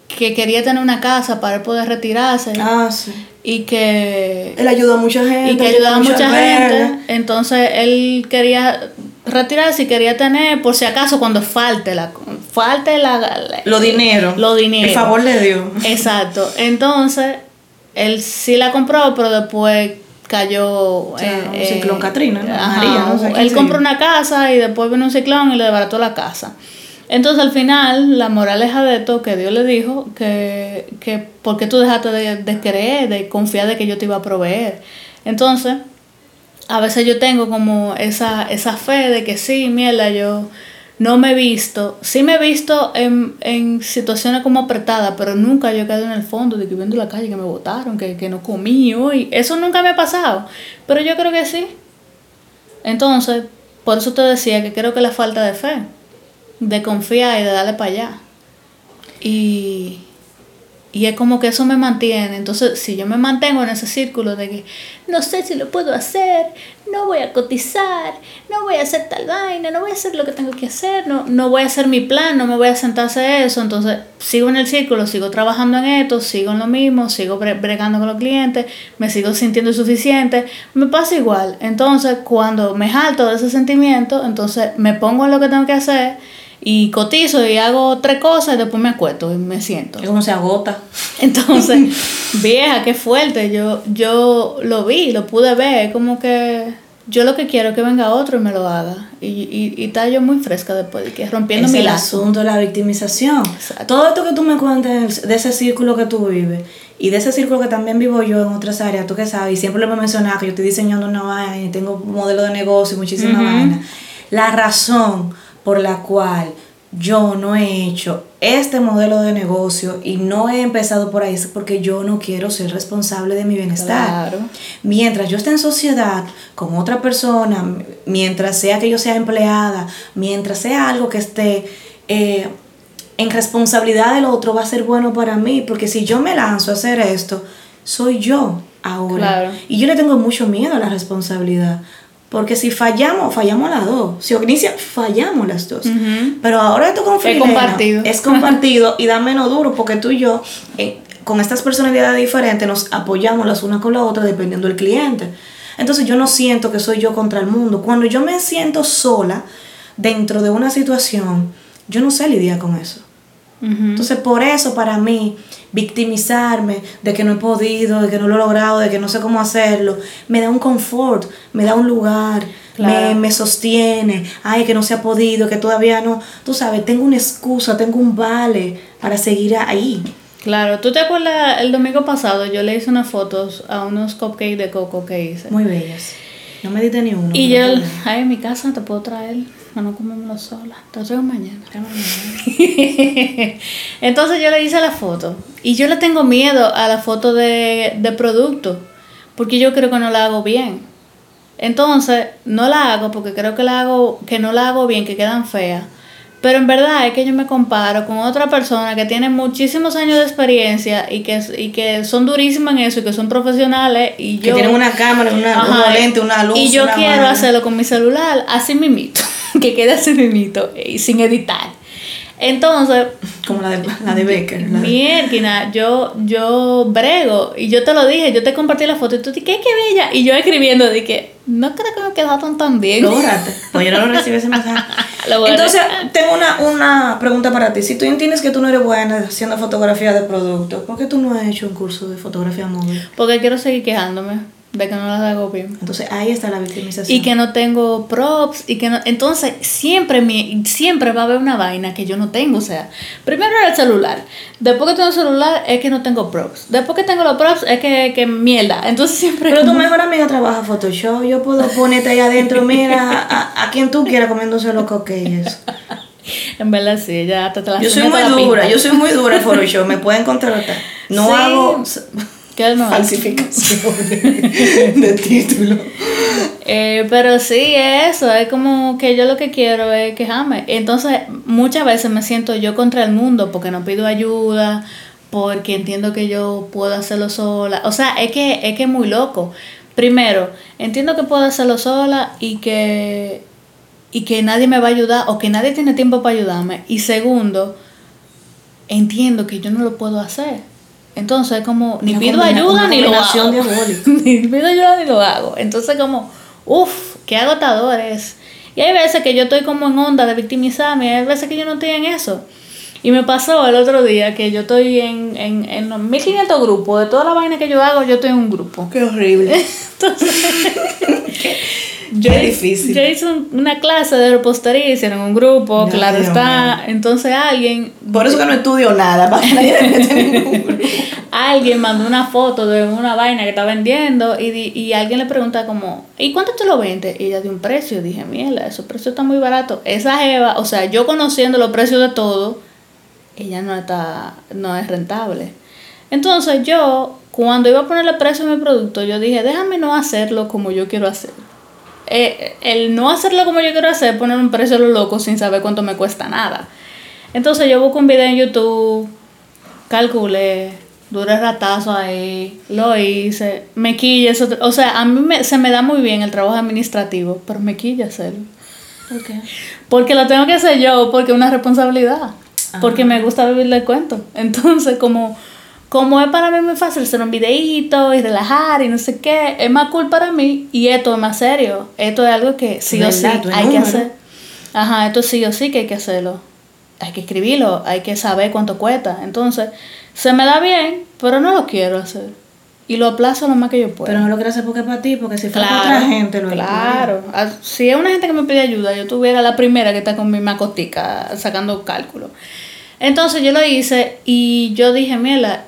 que quería tener una casa para poder retirarse. Ah, sí. Y que... Él ayudó a mucha gente. Y que ayudaba a mucha gente. Entonces él quería retirarse y quería tener, por si acaso, cuando falte la falte la, lo dinero. Lo dinero. El favor de Dios. Exacto. Entonces, él sí la compró, pero después cayó O sea, un eh, ciclón eh, Katrina, ¿no? ajá, María, no sé quién él compró una casa y después vino un ciclón y le desbarató la casa. Entonces al final la moraleja de esto que Dios le dijo que, que ¿por qué tú dejaste de, de creer, de confiar de que yo te iba a proveer? Entonces, a veces yo tengo como esa, esa fe de que sí, mierda, yo no me he visto, sí me he visto en, en situaciones como apretadas, pero nunca yo he quedado en el fondo de que viendo la calle que me botaron, que, que no comí hoy. Eso nunca me ha pasado, pero yo creo que sí. Entonces, por eso te decía que creo que la falta de fe, de confiar y de darle para allá. Y, y es como que eso me mantiene. Entonces, si yo me mantengo en ese círculo de que no sé si lo puedo hacer, no voy a cotizar, no voy a hacer tal vaina, no voy a hacer lo que tengo que hacer, no, no voy a hacer mi plan, no me voy a sentar a hacer eso. Entonces, sigo en el círculo, sigo trabajando en esto, sigo en lo mismo, sigo bre- bregando con los clientes, me sigo sintiendo insuficiente. Me pasa igual. Entonces, cuando me jalto de ese sentimiento, entonces me pongo en lo que tengo que hacer y cotizo y hago tres cosas y después me acuesto y me siento. Es como se agota. [laughs] Entonces, [laughs] vieja, qué fuerte. Yo, yo lo vi, lo pude ver. Es como que yo lo que quiero es que venga otro y me lo haga. Y, y, y está yo muy fresca después de que rompiendo es mi el lazo. asunto de la victimización. Exacto. Todo esto que tú me cuentas de ese círculo que tú vives y de ese círculo que también vivo yo en otras áreas, tú que sabes, y siempre lo hemos mencionado, que yo estoy diseñando una vaina y tengo un modelo de negocio y muchísimas Ujú. vainas. La razón por la cual yo no he hecho este modelo de negocio y no he empezado por ahí es porque yo no quiero ser responsable de mi bienestar. Claro. Mientras yo esté en sociedad con otra persona, mientras sea que yo sea empleada, mientras sea algo que esté eh, en responsabilidad del otro, va a ser bueno para mí. Porque si yo me lanzo a hacer esto, soy yo ahora. Claro. Y yo le tengo mucho miedo a la responsabilidad. Porque si fallamos, fallamos las dos. Si Ognicia, fallamos las dos. Pero ahora esto con Es compartido. Es [laughs] compartido y da menos duro porque tú y yo, eh, con estas personalidades diferentes, nos apoyamos las unas con la otra dependiendo del cliente. Entonces yo no siento que soy yo contra el mundo. Cuando yo me siento sola dentro de una situación, yo no sé lidiar con eso. Entonces, por eso para mí, victimizarme de que no he podido, de que no lo he logrado, de que no sé cómo hacerlo, me da un confort, me da un lugar, Claro. me, me sostiene, ay, que no se ha podido, que todavía no, tú sabes, tengo una excusa, tengo un vale para seguir ahí. Claro, ¿tú te acuerdas el domingo pasado? Yo le hice unas fotos a unos cupcakes de coco que hice. Muy bellas. No me diste ni uno. y yo, ay, en mi casa te puedo traer, para no comérmelo sola. Te traigo mañana. [laughs] Entonces yo le hice la foto. Y yo le tengo miedo a la foto de, de producto. Porque yo creo que no la hago bien. Entonces, no la hago porque creo que la hago, que no la hago bien, que quedan feas. Pero en verdad es que yo me comparo con otra persona que tiene muchísimos años de experiencia y que, y que son durísimas en eso y que son profesionales y Que yo... tienen una cámara, una, Ajá, unos lentes, una luz. Y yo una quiero hacerlo con mi celular así mimito, [laughs] que quede así mimito y sin editar. Entonces, Como la de, la de Becker. la de- Mierda, yo, yo brego y yo te lo dije, yo te compartí la foto y tú dijiste, ¿qué, qué bella? Y yo escribiendo, dije, no creo que me quedaron tan bien. Lógrate. Pues yo no lo recibí ese mensaje. [laughs] Entonces, tengo una, una pregunta para ti. Si tú entiendes que tú no eres buena haciendo fotografía de productos, ¿por qué tú no has hecho un curso de fotografía móvil? Porque quiero seguir quejándome de que no las hago bien. Entonces, ahí está la victimización. Y que no tengo props y que no, entonces siempre mi, siempre va a haber una vaina que yo no tengo, o sea, primero era el celular, después que tengo el celular es que no tengo props, después que tengo los props es que, que mierda, entonces siempre Pero tu mejor amiga trabaja Photoshop. Yo puedo ponerte ahí adentro, mira, a, a quien tú quieras comiéndose los coquillos. [laughs] en verdad sí, ya te, te la Yo soy muy dura, yo soy muy dura en [laughs] Photoshop. Me pueden contratar. No Sí. hago Falsificación de [laughs] título. Eh, pero sí, eso, es como que yo lo que quiero es quejarme. Entonces, muchas veces me siento yo contra el mundo porque no pido ayuda, porque entiendo que yo puedo hacerlo sola. O sea, es que es que es muy loco. Primero, entiendo que puedo hacerlo sola y que y que nadie me va a ayudar o que nadie tiene tiempo para ayudarme. Y segundo, entiendo que yo no lo puedo hacer. Entonces, como ni pido ayuda ni lo hago. [laughs] ni pido ayuda ni lo hago. Entonces, como, uff, qué agotador es. Y hay veces que yo estoy como en onda de victimizarme, y hay veces que yo no estoy en eso. Y me pasó el otro día que yo estoy en, en, en los 1500 grupos, de toda la vaina que yo hago, yo estoy en un grupo. Qué horrible. [laughs] Entonces, [laughs] yo, difícil. Yo hice una clase de repostería, hicieron un grupo, claro está. Entonces alguien. Por eso que no estudio nada, para [laughs] Alguien mandó una foto de una vaina que está vendiendo y, y alguien le pregunta como, ¿y cuánto te lo vende? Y ella dio un precio. Y dije, mierda, esos precios están muy baratos. Esa Eva, o sea, yo conociendo los precios de todo, ella no está, no es rentable. Entonces yo, cuando iba a ponerle precio a mi producto, yo dije, déjame no hacerlo como yo quiero hacer. Eh, el no hacerlo como yo quiero hacer, poner un precio a lo loco sin saber cuánto me cuesta nada. Entonces yo busco un video en YouTube, calculé, duré ratazo ahí, lo hice, me quilla, eso, o sea, a mí me, se me da muy bien el trabajo administrativo, pero me quilla hacerlo. ¿Por qué? Porque lo tengo que hacer yo, porque es una responsabilidad, porque me gusta vivir del cuento. Entonces, como como es para mí muy fácil hacer un videíto y relajar y no sé qué, es más cool para mí y esto es más serio. Esto es algo que sí o sí hay que hacer. Ajá, esto sí o sí que hay que hacerlo. Hay que escribirlo, hay que saber cuánto cuesta. Entonces, se me da bien, pero no lo quiero hacer. Y lo aplazo lo más que yo puedo. Pero no lo quiero hacer porque es para ti, porque si fuera para otra gente lo Claro. Ah, si es una gente que me pide ayuda, yo tuviera la primera que está con mi macotica sacando cálculo. Entonces yo lo hice y yo dije, mira,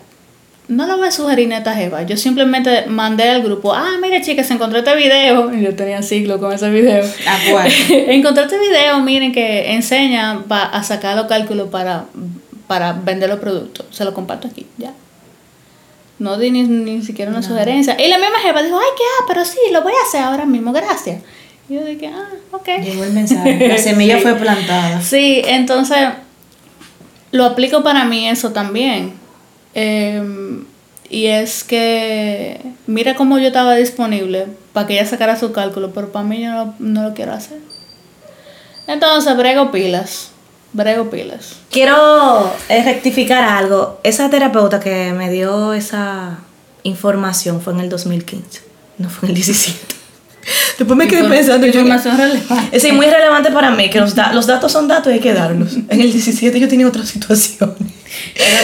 no lo voy a sugerir neta jeva. Yo simplemente mandé al grupo, ah, mire chicas, encontré este video. Y [laughs] yo tenía siglo con ese video. ¿A cuál? [laughs] encontré este video, miren, que enseña a sacar los cálculos para, para vender los productos. Se lo comparto aquí, ya. No di ni, siquiera una sugerencia. Y la misma jefa dijo, ay, qué ah, pero sí, lo voy a hacer ahora mismo, gracias. Y yo dije, ah, ok. Llegó el mensaje, la [laughs] semilla fue plantada. Sí, entonces lo aplico para mí eso también Em, y es que, mira cómo yo estaba disponible para que ella sacara su cálculo, pero para mí yo no, lo quiero hacer. Entonces, brego pilas. Brego pilas. Quiero eh, rectificar algo. Esa terapeuta que me dio esa información fue en el 2015, no fue en el 17. [laughs] Después me quedé pensando. Información relevante. Es muy relevante para mí, que los, los datos son datos y hay que darlos. [laughs] En el 17 yo tenía otra situación.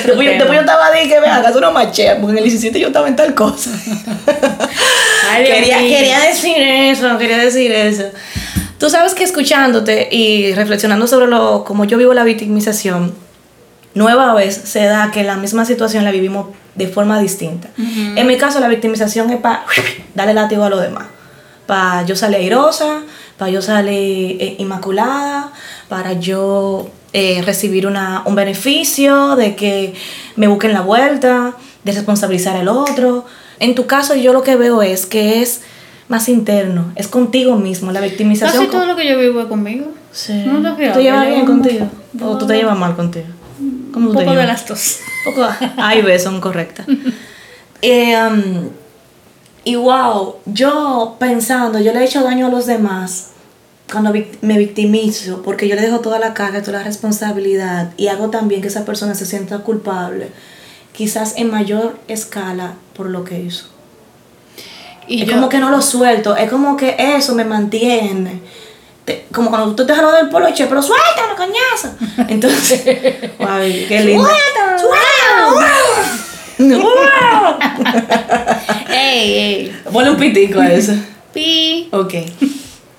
Después, yo estaba de que me hagas una machea, porque en el 17 yo estaba en tal cosa. quería, quería decir eso, quería decir eso. Tú sabes que escuchándote y reflexionando sobre lo como yo vivo la victimización, nueva vez se da que la misma situación la vivimos de forma distinta. En mi caso, la victimización es para darle látigo a los demás para yo salir airosa, para yo salir eh, inmaculada, para yo eh, recibir una, un beneficio, de que me busquen la vuelta, de responsabilizar al otro. En tu caso yo lo que veo es que es más interno, es contigo mismo, la victimización. Casi todo lo que yo vivo es conmigo. Sí. ¿No te ¿Tú llevas bien contigo? ¿O tú te llevas mal contigo? ¿Cómo un poco de las dos. poco A y B son correctas. [laughs] eh, um, y wow, yo pensando, yo le he hecho daño a los demás cuando me victimizo, porque yo le dejo toda la carga, toda la responsabilidad y hago también que esa persona se sienta culpable, quizás en mayor escala por lo que hizo. Y es como que no lo suelto, es como que eso me mantiene. como cuando tú te jalas del poloche, pero suéltalo, coñazo. [laughs] Entonces, qué lindo. ¡Suéltalo! ¡Suéltalo! [laughs] [laughs] ey, ey. Ponle un pitico a eso. Pi. Ok.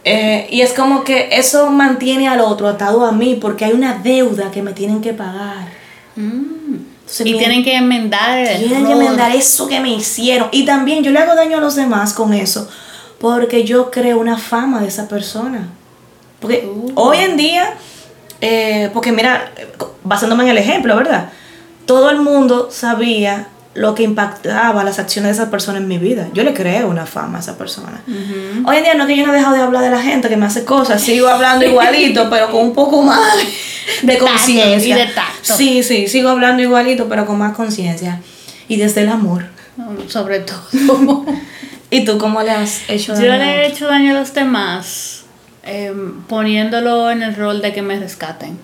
Eh, y es como que eso mantiene al otro atado a mí porque hay una deuda que me tienen que pagar. Mm. y tienen que enmendar Tienen que enmendar eso que me hicieron. Y también yo le hago daño a los demás con eso porque yo creo una fama de esa persona. Porque uh. hoy en día, eh, porque mira, basándome en el ejemplo, ¿verdad? todo el mundo sabía lo que impactaba las acciones de esa persona en mi vida. Yo le creo una fama a esa persona. Hoy en día no es que yo no he dejado de hablar de la gente que me hace cosas, sigo hablando igualito, pero con un poco más de conciencia. y de tacto. Sí, sí, sigo hablando igualito, pero con más conciencia. Y desde el amor. Sobre todo. [laughs] ¿Y tú cómo le has hecho Yo daño? le he hecho daño a los demás em, poniéndolo en el rol de que me rescaten.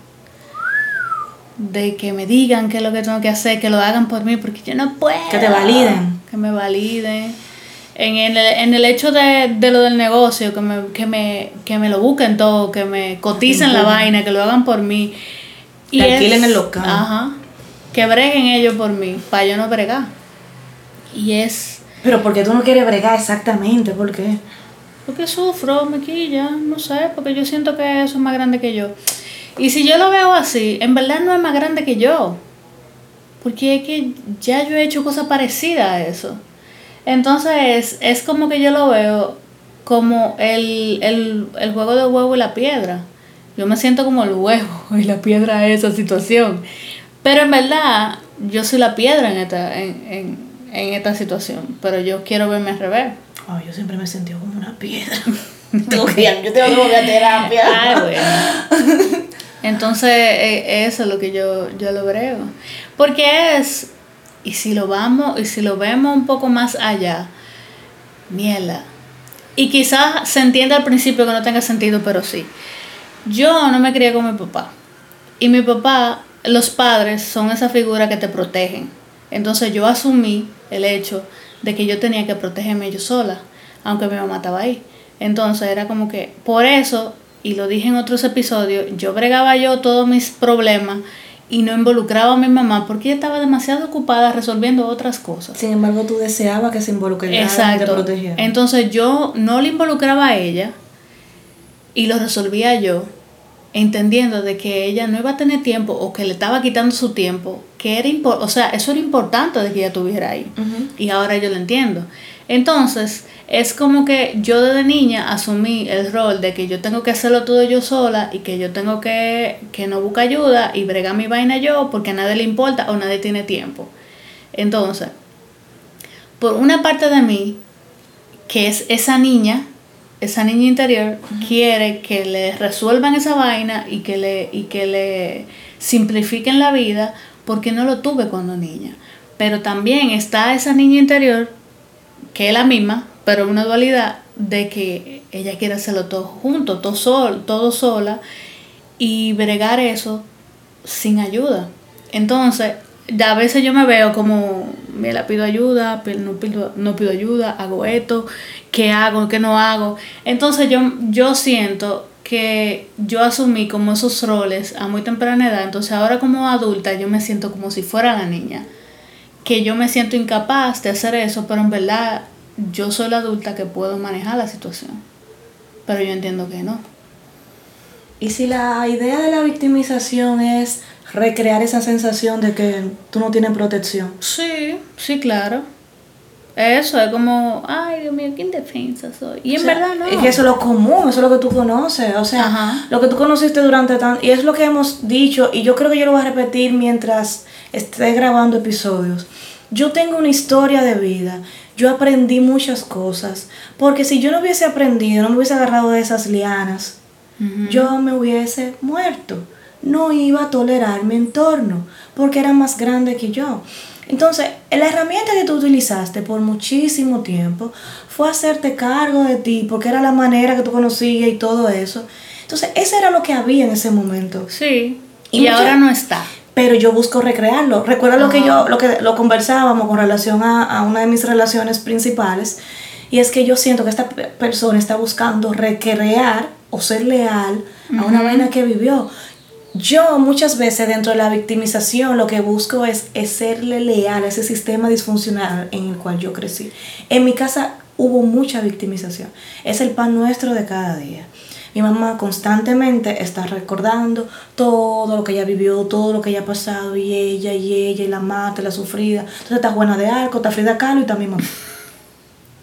De que me digan qué es lo que tengo que hacer, que lo hagan por mí, porque yo no puedo. Que te validen. Que me validen. En el, en el hecho de, de lo del negocio, que me, que, me, que me lo busquen todo, que me coticen la vaina, que lo hagan por mí. Te alquilen el local. Ajá. Que breguen ellos por mí, para yo no bregar. Y es Pero porque tú no quieres bregar exactamente, ¿por qué? porque sufro, me quilla, no sé, porque yo siento que eso es más grande que yo. Y si yo lo veo así, en verdad no es más grande que yo. Porque es que ya yo he hecho cosas parecidas a eso. Entonces es como que yo lo veo como el, el, el juego del huevo y la piedra. Yo me siento como el huevo [laughs] y la piedra es esa situación. Pero en verdad yo soy la piedra en esta, en, en, en esta situación. Pero yo quiero verme al revés. Ay, yo siempre me he sentido como una piedra. [laughs] tengo que ir, yo tengo que volver a terapia. Ay, bueno. [laughs] Entonces, eh, eso es lo que yo, yo lo brego. Porque es, y si lo vamos, y si lo vemos un poco más allá, mierda. Y quizás se entienda al principio que no tenga sentido, pero sí. Yo no me crié con mi papá. Y mi papá, los padres son esa figura que te protegen. Entonces yo asumí el hecho de que yo tenía que protegerme yo sola, aunque mi mamá estaba ahí. Entonces era como que, por eso, y lo dije en otros episodios, yo bregaba yo todos mis problemas y no involucraba a mi mamá porque ella estaba demasiado ocupada resolviendo otras cosas. Sin embargo, tú deseabas que se involucrara y te Exacto. protegiera. Entonces yo no le involucraba a ella y lo resolvía yo, entendiendo de que ella no iba a tener tiempo o que le estaba quitando su tiempo, que era o sea, eso era importante de que ella estuviera ahí. Y ahora yo lo entiendo. Entonces, es como que yo desde niña asumí el rol de que yo tengo que hacerlo todo yo sola y que yo tengo que, que no buscar ayuda y bregar mi vaina yo porque a nadie le importa o nadie tiene tiempo. Entonces, por una parte de mí, que es esa niña, esa niña interior, quiere que le resuelvan esa vaina y que le, y que le simplifiquen la vida porque no lo tuve cuando niña. Pero también está esa niña interior, que es la misma, pero una dualidad de que ella quiere hacerlo todo junto, todo, sol, todo sola, y bregar eso sin ayuda. Entonces, a veces yo me veo como, me la pido ayuda, no pido, no pido ayuda, hago esto, ¿qué hago, qué no hago? Entonces yo, yo siento que yo asumí como esos roles a muy temprana edad, entonces ahora como adulta yo me siento como si fuera la niña, que yo me siento incapaz de hacer eso, pero en verdad yo soy la adulta que puedo manejar la situación, pero yo entiendo que no. Y si la idea de la victimización es recrear esa sensación de que tú no tienes protección. Sí, sí, claro. Eso es como, ay, Dios mío, qué indefensa soy. Y en O sea, verdad no. Es que eso es lo común, eso es lo que tú conoces. O sea, Ajá. lo que tú conociste durante tanto. Y es lo que hemos dicho, y yo creo que yo lo voy a repetir mientras esté grabando episodios. Yo tengo una historia de vida. Yo aprendí muchas cosas. Porque si yo no hubiese aprendido, no me hubiese agarrado de esas lianas, Ujú. yo me hubiese muerto. No iba a tolerar mi entorno porque era más grande que yo. Entonces, la herramienta que tú utilizaste por muchísimo tiempo fue hacerte cargo de ti porque era la manera que tú conocías y todo eso. Entonces, eso era lo que había en ese momento. Sí. Y ahora no está. Pero yo busco recrearlo. Recuerda lo que yo, lo que lo conversábamos con relación a, a una de mis relaciones principales. Y es que yo siento que esta pe- persona está buscando recrear o ser leal a una vaina que vivió. Yo muchas veces dentro de la victimización lo que busco es, es serle leal a ese sistema disfuncional en el cual yo crecí. En mi casa hubo mucha victimización. Es el pan nuestro de cada día. Mi mamá constantemente está recordando todo lo que ella vivió, todo lo que ella ha pasado, y ella, y ella, y la mata, la sufrida. Entonces está Juana de Arco, está Frida Kahlo y está mi mamá.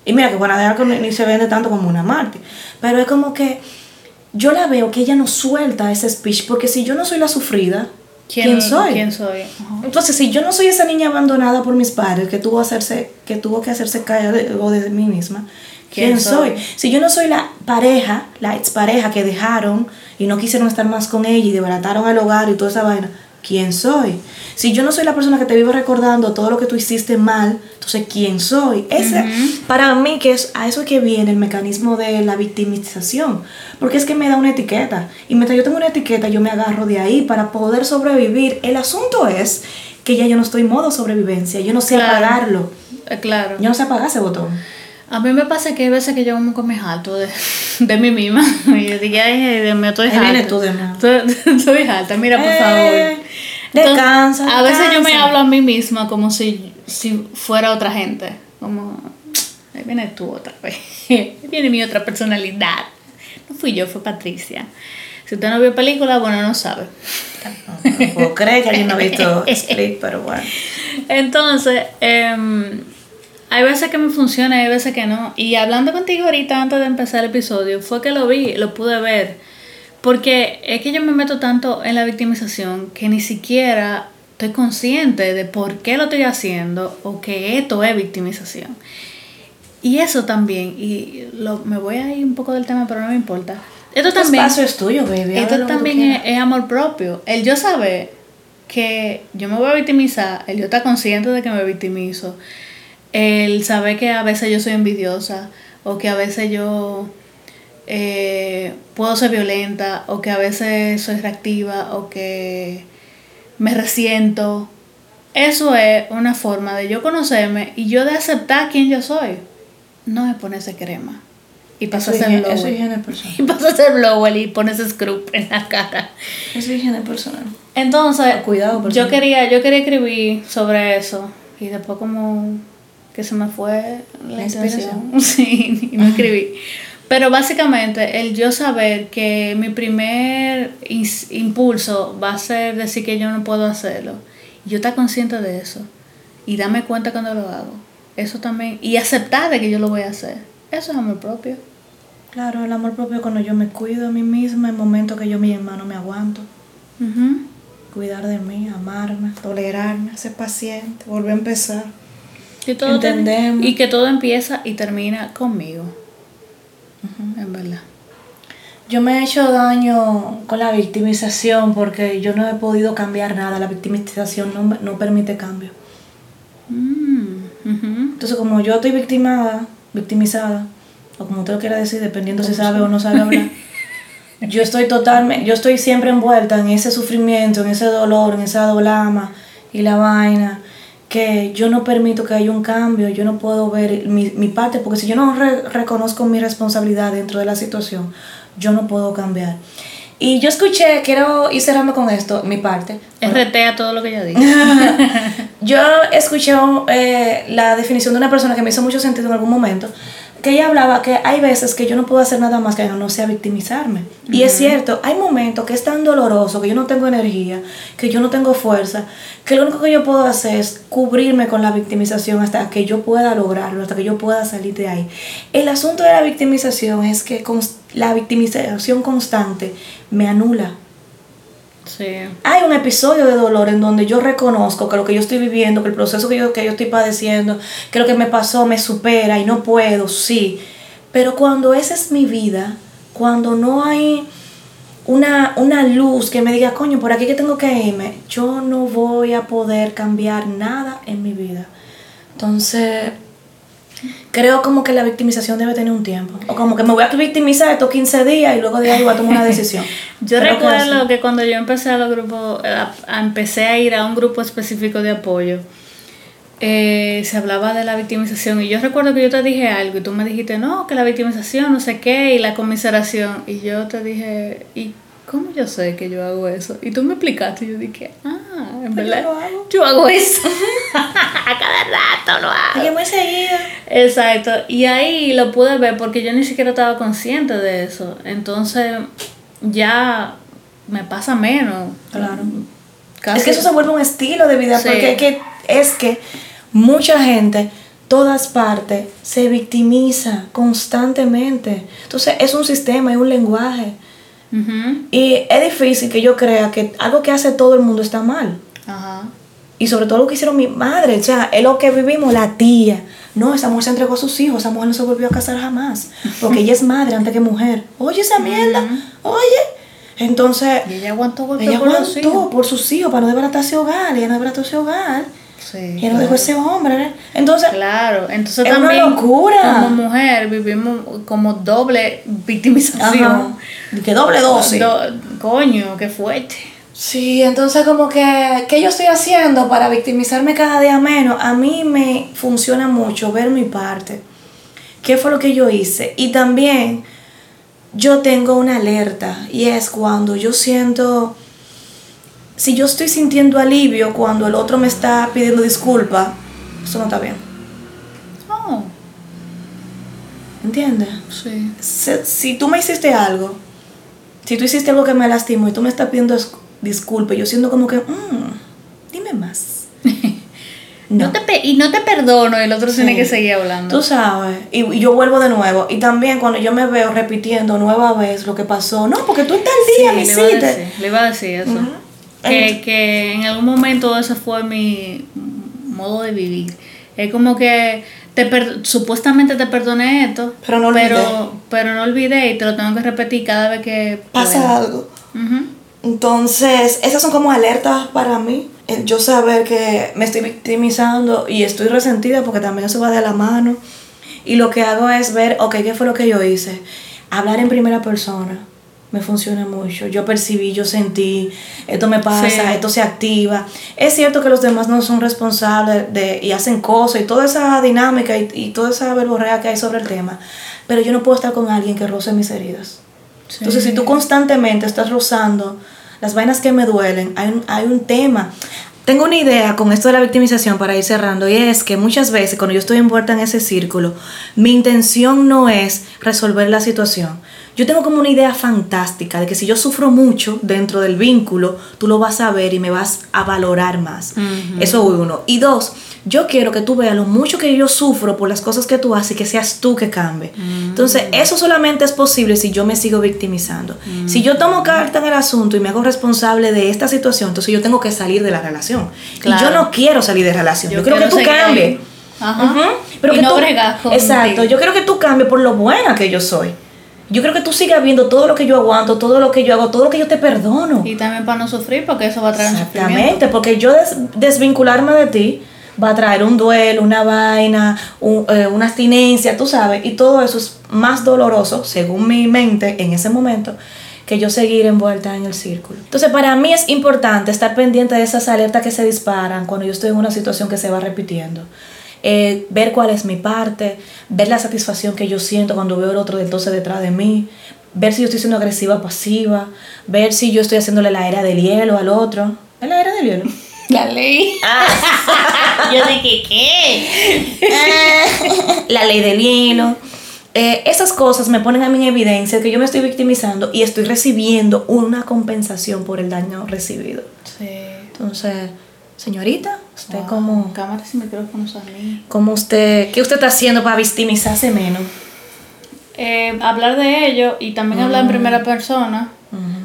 Y mira que Juana de Arco ni, se vende tanto como una mártir. Pero es como que yo la veo que ella no suelta ese speech, porque si yo no soy la sufrida, ¿quién, soy? ¿Quién soy? Ajá. Entonces, si yo no soy esa niña abandonada por mis padres que tuvo, hacerse, que, tuvo que hacerse cargo de, o de mí misma, ¿quién, ¿Quién soy? soy? Si yo no soy la pareja, la expareja que dejaron y no quisieron estar más con ella y desbarataron el hogar y toda esa vaina, ¿quién soy? Si yo no soy la persona que te vive recordando todo lo que tú hiciste mal, entonces ¿quién soy? Ese, para mí, que es a eso es que viene el mecanismo de la victimización, porque es que me da una etiqueta y mientras yo tengo una etiqueta yo me agarro de ahí para poder sobrevivir. El asunto es que ya yo no estoy en modo sobrevivencia, yo no sé Claro. apagarlo, Eh, claro. yo no sé apagar ese botón. A mí me pasa que hay veces que yo como con mis alto de, [laughs] de mí misma. [laughs] Y yo digo, ay, Dios mío, estoy vienes tú de. Estoy, [laughs] estoy mira, por Eh, favor. Descansa, a veces yo me hablo a mí misma como si, si fuera otra gente. Como, ahí vienes tú otra vez. [laughs] Ahí viene mi otra personalidad. No fui yo, fue Patricia. Si usted no vio película, bueno, no sabe. No creer que alguien no ha visto Split, pero bueno. [laughs] Entonces, em, hay veces que me funciona, hay veces que no. Y hablando contigo ahorita antes de empezar el episodio, fue que lo vi, lo pude ver. Porque es que yo me meto tanto en la victimización que ni siquiera estoy consciente de por qué lo estoy haciendo o que esto es victimización. Y eso también, y lo, me voy a ir un poco del tema, pero no me importa. Esto Este también... espacio es tuyo, baby. Esto también es, es amor propio. El yo saber que yo me voy a victimizar, el yo estar consciente de que me victimizo, el saber que a veces yo soy envidiosa o que a veces yo eh, puedo ser violenta o que a veces soy reactiva o que me resiento. Eso es una forma de yo conocerme y yo de aceptar quién yo soy. No es ponerse crema. Y es a ser personal. [laughs] Y pasas a ser y pones scrub en la cara. Eso es higiene personal. Entonces, Cuidado, yo quería, yo quería escribir sobre eso. Y después como que se me fue la, La inspiración. inspiración. [laughs] Sí, y no escribí. Pero básicamente el yo saber que mi primer impulso va a ser decir que yo no puedo hacerlo. Yo estar consciente de eso. Y darme cuenta cuando lo hago. Eso también. Y aceptar de que yo lo voy a hacer. Eso es amor propio. Claro, el amor propio cuando yo me cuido a mí misma en momentos que yo misma no me aguanto. Cuidar de mí, amarme, tolerarme, ser paciente, volver a empezar. Y, todo te- Entendemos. y que todo empieza y termina conmigo. En verdad. Yo me he hecho daño con la victimización porque yo no he podido cambiar nada. La victimización no, no permite cambio. Mm. Entonces, como yo estoy victimada, victimizada, o como usted lo quiera decir, dependiendo si sabe o no sabe hablar, [laughs] yo estoy totalmente, yo estoy siempre envuelta en ese sufrimiento, en ese dolor, en esa dolama y la vaina, que yo no permito que haya un cambio, yo no puedo ver mi, mi parte, porque si yo no re- reconozco mi responsabilidad dentro de la situación, yo no puedo cambiar. Y yo escuché, quiero ir cerrando con esto, mi parte. RT a todo lo que yo digo. [laughs] Yo escuché eh, la definición de una persona que me hizo mucho sentido en algún momento, que ella hablaba que hay veces que yo no puedo hacer nada más que no sea victimizarme. Y es cierto, hay momentos que es tan doloroso, que yo no tengo energía, que yo no tengo fuerza, que lo único que yo puedo hacer es cubrirme con la victimización hasta que yo pueda lograrlo, hasta que yo pueda salir de ahí. El asunto de la victimización es que la victimización constante me anula. Hay un episodio de dolor en donde yo reconozco que lo que yo estoy viviendo, que el proceso que yo, que yo estoy padeciendo, que lo que me pasó me supera y no puedo, sí. Pero cuando esa es mi vida, cuando no hay una, una luz que me diga, coño, por aquí que tengo que irme, yo no voy a poder cambiar nada en mi vida. Entonces, creo como que la victimización debe tener un tiempo. O como que me voy a victimizar estos 15 días y luego de ahí voy a tomar una [laughs] decisión. Yo Creo recuerdo que cuando yo empecé a los grupos, a, a- empecé a ir a un grupo específico de apoyo, eh, se hablaba de la victimización y yo recuerdo que yo te dije algo y tú me dijiste, no, que la victimización, no sé qué, y la conmiseración. Y yo te dije, ¿y cómo yo sé que yo hago eso? Y tú me explicaste y yo dije, ah, en Pues yo verdad, lo hago. yo hago eso. [laughs] a cada rato lo hago. Oye, muy seguida. Exacto, y ahí lo pude ver porque yo ni siquiera estaba consciente de eso. Entonces ya me pasa menos. Claro. Casi. Es que eso se vuelve un estilo de vida, Sí. porque es que, es que mucha gente, todas partes, se victimiza constantemente. Entonces es un sistema, es un lenguaje. Y es difícil que yo crea que algo que hace todo el mundo está mal. Ajá. Y sobre todo lo que hicieron mi madre, o sea, es lo que vivimos, la tía. No, esa mujer se entregó a sus hijos, esa mujer no se volvió a casar jamás. Porque ella es [laughs] madre antes que mujer. Oye, esa mierda, oye. Entonces, Y ella por aguantó por sus hijos para no desbaratar ese hogar. Ella no desbarató ese hogar. Sí. Ella no dejó ese hombre. ¿eh? Entonces, Claro, entonces Es una también locura. como mujer vivimos como doble victimización. ajá, que doble dosis. Do- coño, qué fuerte. Sí, entonces como que, ¿qué yo estoy haciendo para victimizarme cada día menos? A mí me funciona mucho ver mi parte. ¿Qué fue lo que yo hice? Y también yo tengo una alerta y es cuando yo siento, si yo estoy sintiendo alivio cuando el otro me está pidiendo disculpas, eso no está bien. Oh, ¿Entiendes? sí. Si, si tú me hiciste algo, si tú hiciste algo que me lastimó y tú me estás pidiendo dis- disculpas, yo siento como que, "Mm, dime más. [laughs] No. te pe- y no te perdono, el otro tiene Sí. que seguir hablando. Tú sabes, y, y yo vuelvo de nuevo. Y también cuando yo me veo repitiendo nueva vez lo que pasó, no, porque tú en tal Sí, día me le, a hiciste. decir, le iba a decir eso. Ujú. Que, que en algún momento ese fue mi modo de vivir. Es como que te per- supuestamente te perdoné esto, Pero no olvidé. pero, pero no olvidé y te lo tengo que repetir cada vez que Pasa pueda. algo. Ujú. Entonces, esas son como alertas para mí. El yo saber que me estoy victimizando y estoy resentida porque también eso va de la mano. Y lo que hago es ver, ok, ¿qué fue lo que yo hice? Hablar en primera persona me funciona mucho. Yo percibí, yo sentí, esto me pasa, Sí. esto se activa. Es cierto que los demás no son responsables de, y hacen cosas y toda esa dinámica y, y toda esa verborrea que hay sobre el tema, pero yo no puedo estar con alguien que roce mis heridas. Sí. Entonces, si tú constantemente estás rozando las vainas que me duelen, hay un, hay un tema. Tengo una idea con esto de la victimización para ir cerrando y es que muchas veces cuando yo estoy envuelta en ese círculo, mi intención no es resolver la situación. Yo tengo como una idea fantástica de que si yo sufro mucho dentro del vínculo, tú lo vas a ver y me vas a valorar más. Eso es uno. Y dos, yo quiero que tú veas lo mucho que yo sufro por las cosas que tú haces y que seas tú que cambie. Entonces, eso solamente es posible si yo me sigo victimizando. Si yo tomo carta en el asunto y me hago responsable de esta situación, entonces yo tengo que salir de la relación. Y yo no quiero salir de relación. Yo, Yo quiero que tú cambies. Ajá. Pero Y que no tú. Exacto. Yo quiero que tú cambies por lo buena que yo soy. Yo creo que tú sigas viendo todo lo que yo aguanto, todo lo que yo hago, todo lo que yo te perdono. Y también para no sufrir, porque eso va a traer un sufrimiento. Exactamente, porque yo des- desvincularme de ti va a traer un duelo, una vaina, un- eh, una abstinencia, tú sabes, y todo eso es más doloroso, según mi mente en ese momento, que yo seguir envuelta en el círculo. Entonces, para mí es importante estar pendiente de esas alertas que se disparan cuando yo estoy en una situación que se va repitiendo. Eh, ver cuál es mi parte, ver la satisfacción que yo siento cuando veo el otro entonces detrás de mí, ver si yo estoy siendo agresiva o pasiva, ver si yo estoy haciéndole la era del hielo al otro. ¿Es la era del hielo? [laughs] La ley. Yo dije, ¿qué? la ley del hielo. Eh, esas cosas me ponen a mí en evidencia que yo me estoy victimizando y estoy recibiendo una compensación por el daño recibido. Sí. Entonces, señorita, usted Wow. cómo, Cámaras y micrófonos a mí. cómo usted, ¿qué usted está haciendo para victimizarse menos? Eh, hablar de ello y también hablar en primera persona.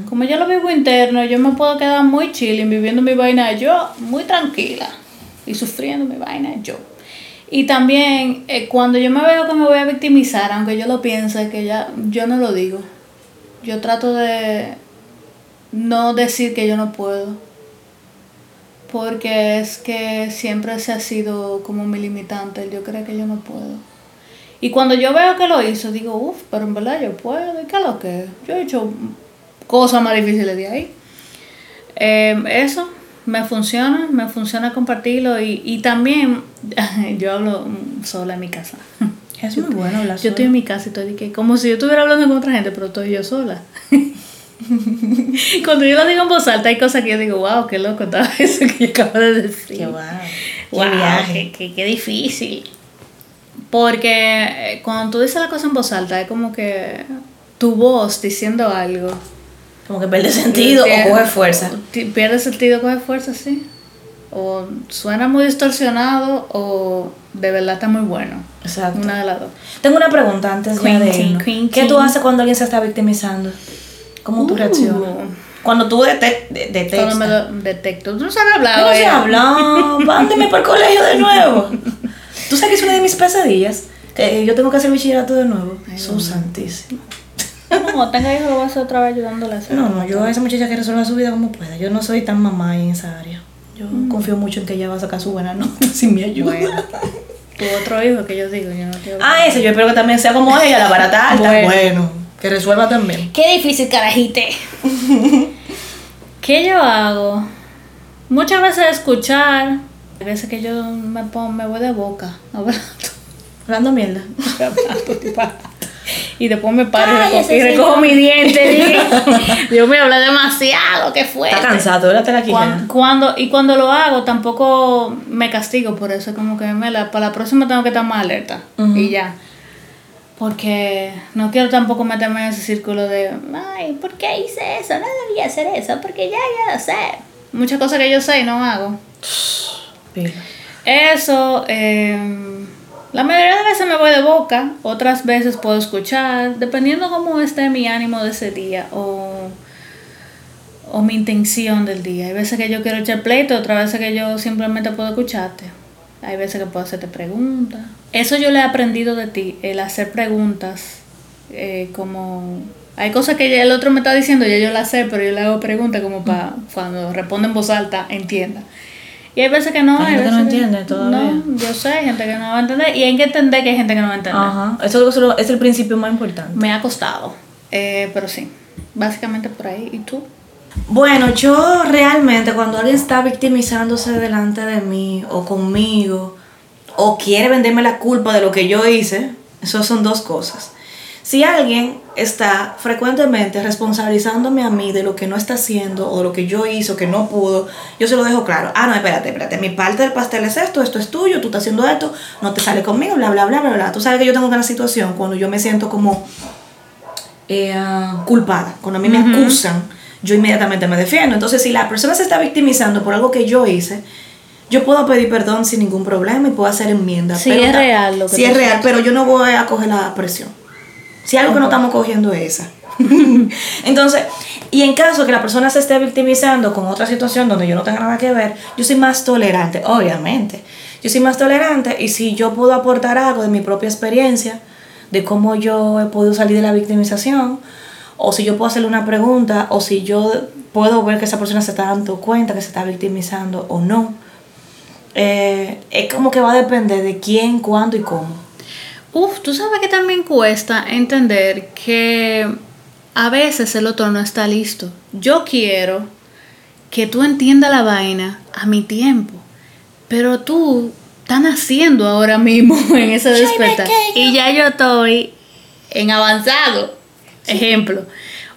Como yo lo vivo interno, yo me puedo quedar muy chilling, viviendo mi vaina yo, muy tranquila. Y sufriendo mi vaina yo. Y también eh, cuando yo me veo que me voy a victimizar, aunque yo lo piense, que ya yo no lo digo. Yo trato de no decir que yo no puedo. Porque es que siempre se ha sido como mi limitante, yo creo que yo no puedo. Y cuando yo veo que lo hizo, digo, uff, pero en verdad yo puedo. ¿Y qué es lo que? Yo he hecho cosas más difíciles de ahí. Eh, eso me funciona, me funciona compartirlo. Y, y también [laughs] yo hablo sola en mi casa. Es muy bueno hablar Yo estoy en mi casa y estoy que, como si yo estuviera hablando con otra gente, pero estoy yo sola. [laughs] [laughs] Cuando yo lo digo en voz alta, hay cosas que yo digo, wow, qué loco estaba [laughs] eso que yo acabo de decir. Qué Wow, viaje. qué, qué- qué difícil. Porque eh, cuando tú dices la cosa en voz alta, es como que tu voz diciendo algo. Como que pierde sentido o coge fuerza. Pierde sentido, coge fuerza, sí. O suena muy distorsionado o de verdad está muy bueno. Exacto. Una de las dos. Tengo una pregunta antes de irnos. queen, ¿Qué tú queen. haces cuando alguien se está victimizando? ¿Cómo tú Uh. reaccionas? Cuando tú dete- de- detectas. Cuando me lo detecto. Tú no sabes hablar. Yo no oye. hablar, mándeme por el colegio de nuevo. Tú sabes que es una de mis pesadillas. Que yo tengo que hacer bachillerato de nuevo. Jesús santísimo. No, cuando tenga hijos lo voy a hacer otra vez ayudándole a hacer. No, no, yo a esa muchacha que resuelva su vida como pueda. Yo no soy tan mamá en esa área. Yo confío mucho en que ella va a sacar su buena nota [laughs] sin mi ayuda. Bueno. Tu otro hijo que yo digo, yo no quiero. Ah, ese, yo espero que también sea como ella, la barata alta. Bueno. Bueno. Que resuelva también. Qué difícil, carajite. [laughs] ¿Qué yo hago? Muchas veces escuchar. Hay veces que yo me, pongo, me voy de boca hablando. Hablando mierda. [laughs] y después me paro y recojo, Cállese, y recojo señor. mi diente. [laughs] Dios mío, hablé demasiado, qué fue. Está cansado, ¿verdad? la Cuando, cuando, y cuando lo hago, tampoco me castigo por eso. Como que me la, para la próxima tengo que estar más alerta. Y ya. Porque no quiero tampoco meterme en ese círculo de, ay, ¿por qué hice eso? No debía hacer eso, porque ya, ya lo sé. Muchas cosas que yo sé y no hago. Eso, eh, la mayoría de veces me voy de boca, otras veces puedo escuchar, dependiendo cómo esté mi ánimo de ese día o, o mi intención del día. Hay veces que yo quiero echar pleito, otras veces que yo simplemente puedo escucharte. Hay veces que puedo hacerte preguntas. Eso yo le he aprendido de ti, el hacer preguntas, eh, como... Hay cosas que ya el otro me está diciendo, ya yo las sé, pero yo le hago preguntas como para cuando responde en voz alta, entienda. Y hay veces que no. Hay gente que no entiende todavía. No, yo sé, hay gente que no va a entender. Y hay que entender que hay gente que no va a entender. Ajá. Eso es lo- es el principio más importante. Me ha costado. Eh, pero sí, básicamente por ahí. ¿Y tú? Bueno, yo realmente cuando alguien está victimizándose delante de mí o conmigo o quiere venderme la culpa de lo que yo hice, eso son dos cosas. Si alguien está frecuentemente responsabilizándome a mí de lo que no está haciendo o de lo que yo hice o que no pudo, yo se lo dejo claro. Ah, no, espérate, espérate. Mi parte del pastel es esto, esto es tuyo, tú estás haciendo esto, no te sale conmigo, bla, bla, bla, bla, bla. Tú sabes que yo tengo una situación cuando yo me siento como eh, culpada. Cuando a mí me acusan, yo inmediatamente me defiendo. Entonces, si la persona se está victimizando por algo que yo hice, yo puedo pedir perdón sin ningún problema y puedo hacer enmienda. Si pero es real lo que Si es real, pero yo no voy a coger la presión. Si algo que no estamos cogiendo es esa. [laughs] Entonces, y en caso que la persona se esté victimizando con otra situación donde yo no tenga nada que ver, yo soy más tolerante, obviamente. Yo soy más tolerante y si yo puedo aportar algo de mi propia experiencia, de cómo yo he podido salir de la victimización, o si yo puedo hacerle una pregunta, o si yo puedo ver que esa persona se está dando cuenta que se está victimizando o no, eh, es como que va a depender de quién, cuándo y cómo. Uf, tú sabes que también cuesta entender que a veces el otro no está listo. Yo quiero que tú entiendas la vaina a mi tiempo, pero tú estás naciendo ahora mismo [laughs] en ese despertar. Y ya yo estoy en avanzado, ejemplo,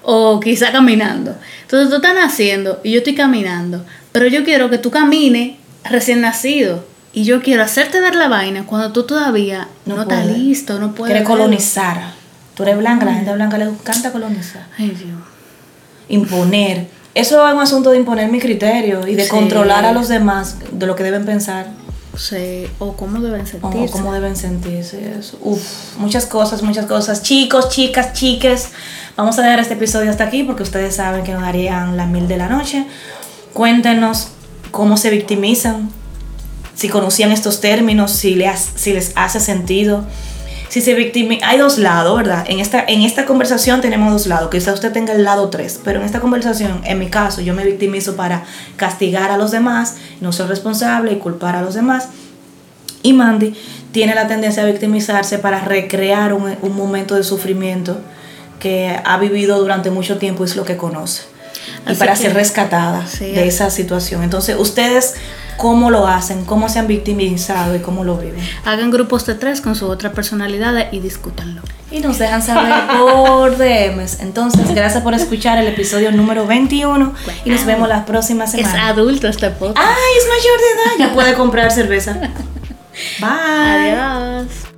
o quizá caminando. Entonces tú estás naciendo y yo estoy caminando, pero yo quiero que tú camines recién nacido. Y yo quiero hacerte ver la vaina cuando tú todavía no, No estás listo, no puedes. Quiere verlo. colonizar. Tú eres blanca, la gente blanca le encanta colonizar. Ay, Dios. Imponer. Eso es un asunto de imponer mi criterio y de Sí. controlar a los demás de lo que deben pensar Sí, o cómo deben o sentirse. cómo deben sentirse. Eso. Uf, muchas cosas, muchas cosas. Chicos, chicas, chiques, vamos a dejar este episodio hasta aquí porque ustedes saben que nos darían la mil de la noche. Cuéntenos cómo se victimizan, si conocían estos términos, si, le has- si les hace sentido. Si se victimiza, hay dos lados, ¿verdad? En esta, en esta conversación tenemos dos lados, quizá usted tenga el lado tres, pero en esta conversación, en mi caso, yo me victimizo para castigar a los demás, no ser responsable y culpar a los demás. Y Mandy tiene la tendencia a victimizarse para recrear un, un momento de sufrimiento que ha vivido durante mucho tiempo y es lo que conoce. Y para que- ser rescatada Sí, de esa situación. Entonces, ustedes, ¿cómo lo hacen? ¿Cómo se han victimizado y cómo lo viven? Hagan grupos de tres con sus otras personalidades y discútanlo. Y nos dejan saber por DMs. Entonces, gracias por escuchar el episodio número 21 y nos vemos la próxima Es semana. adulto este podcast. ¡Ay, es mayor de edad! Ya puede comprar cerveza. [laughs] Bye. Adiós.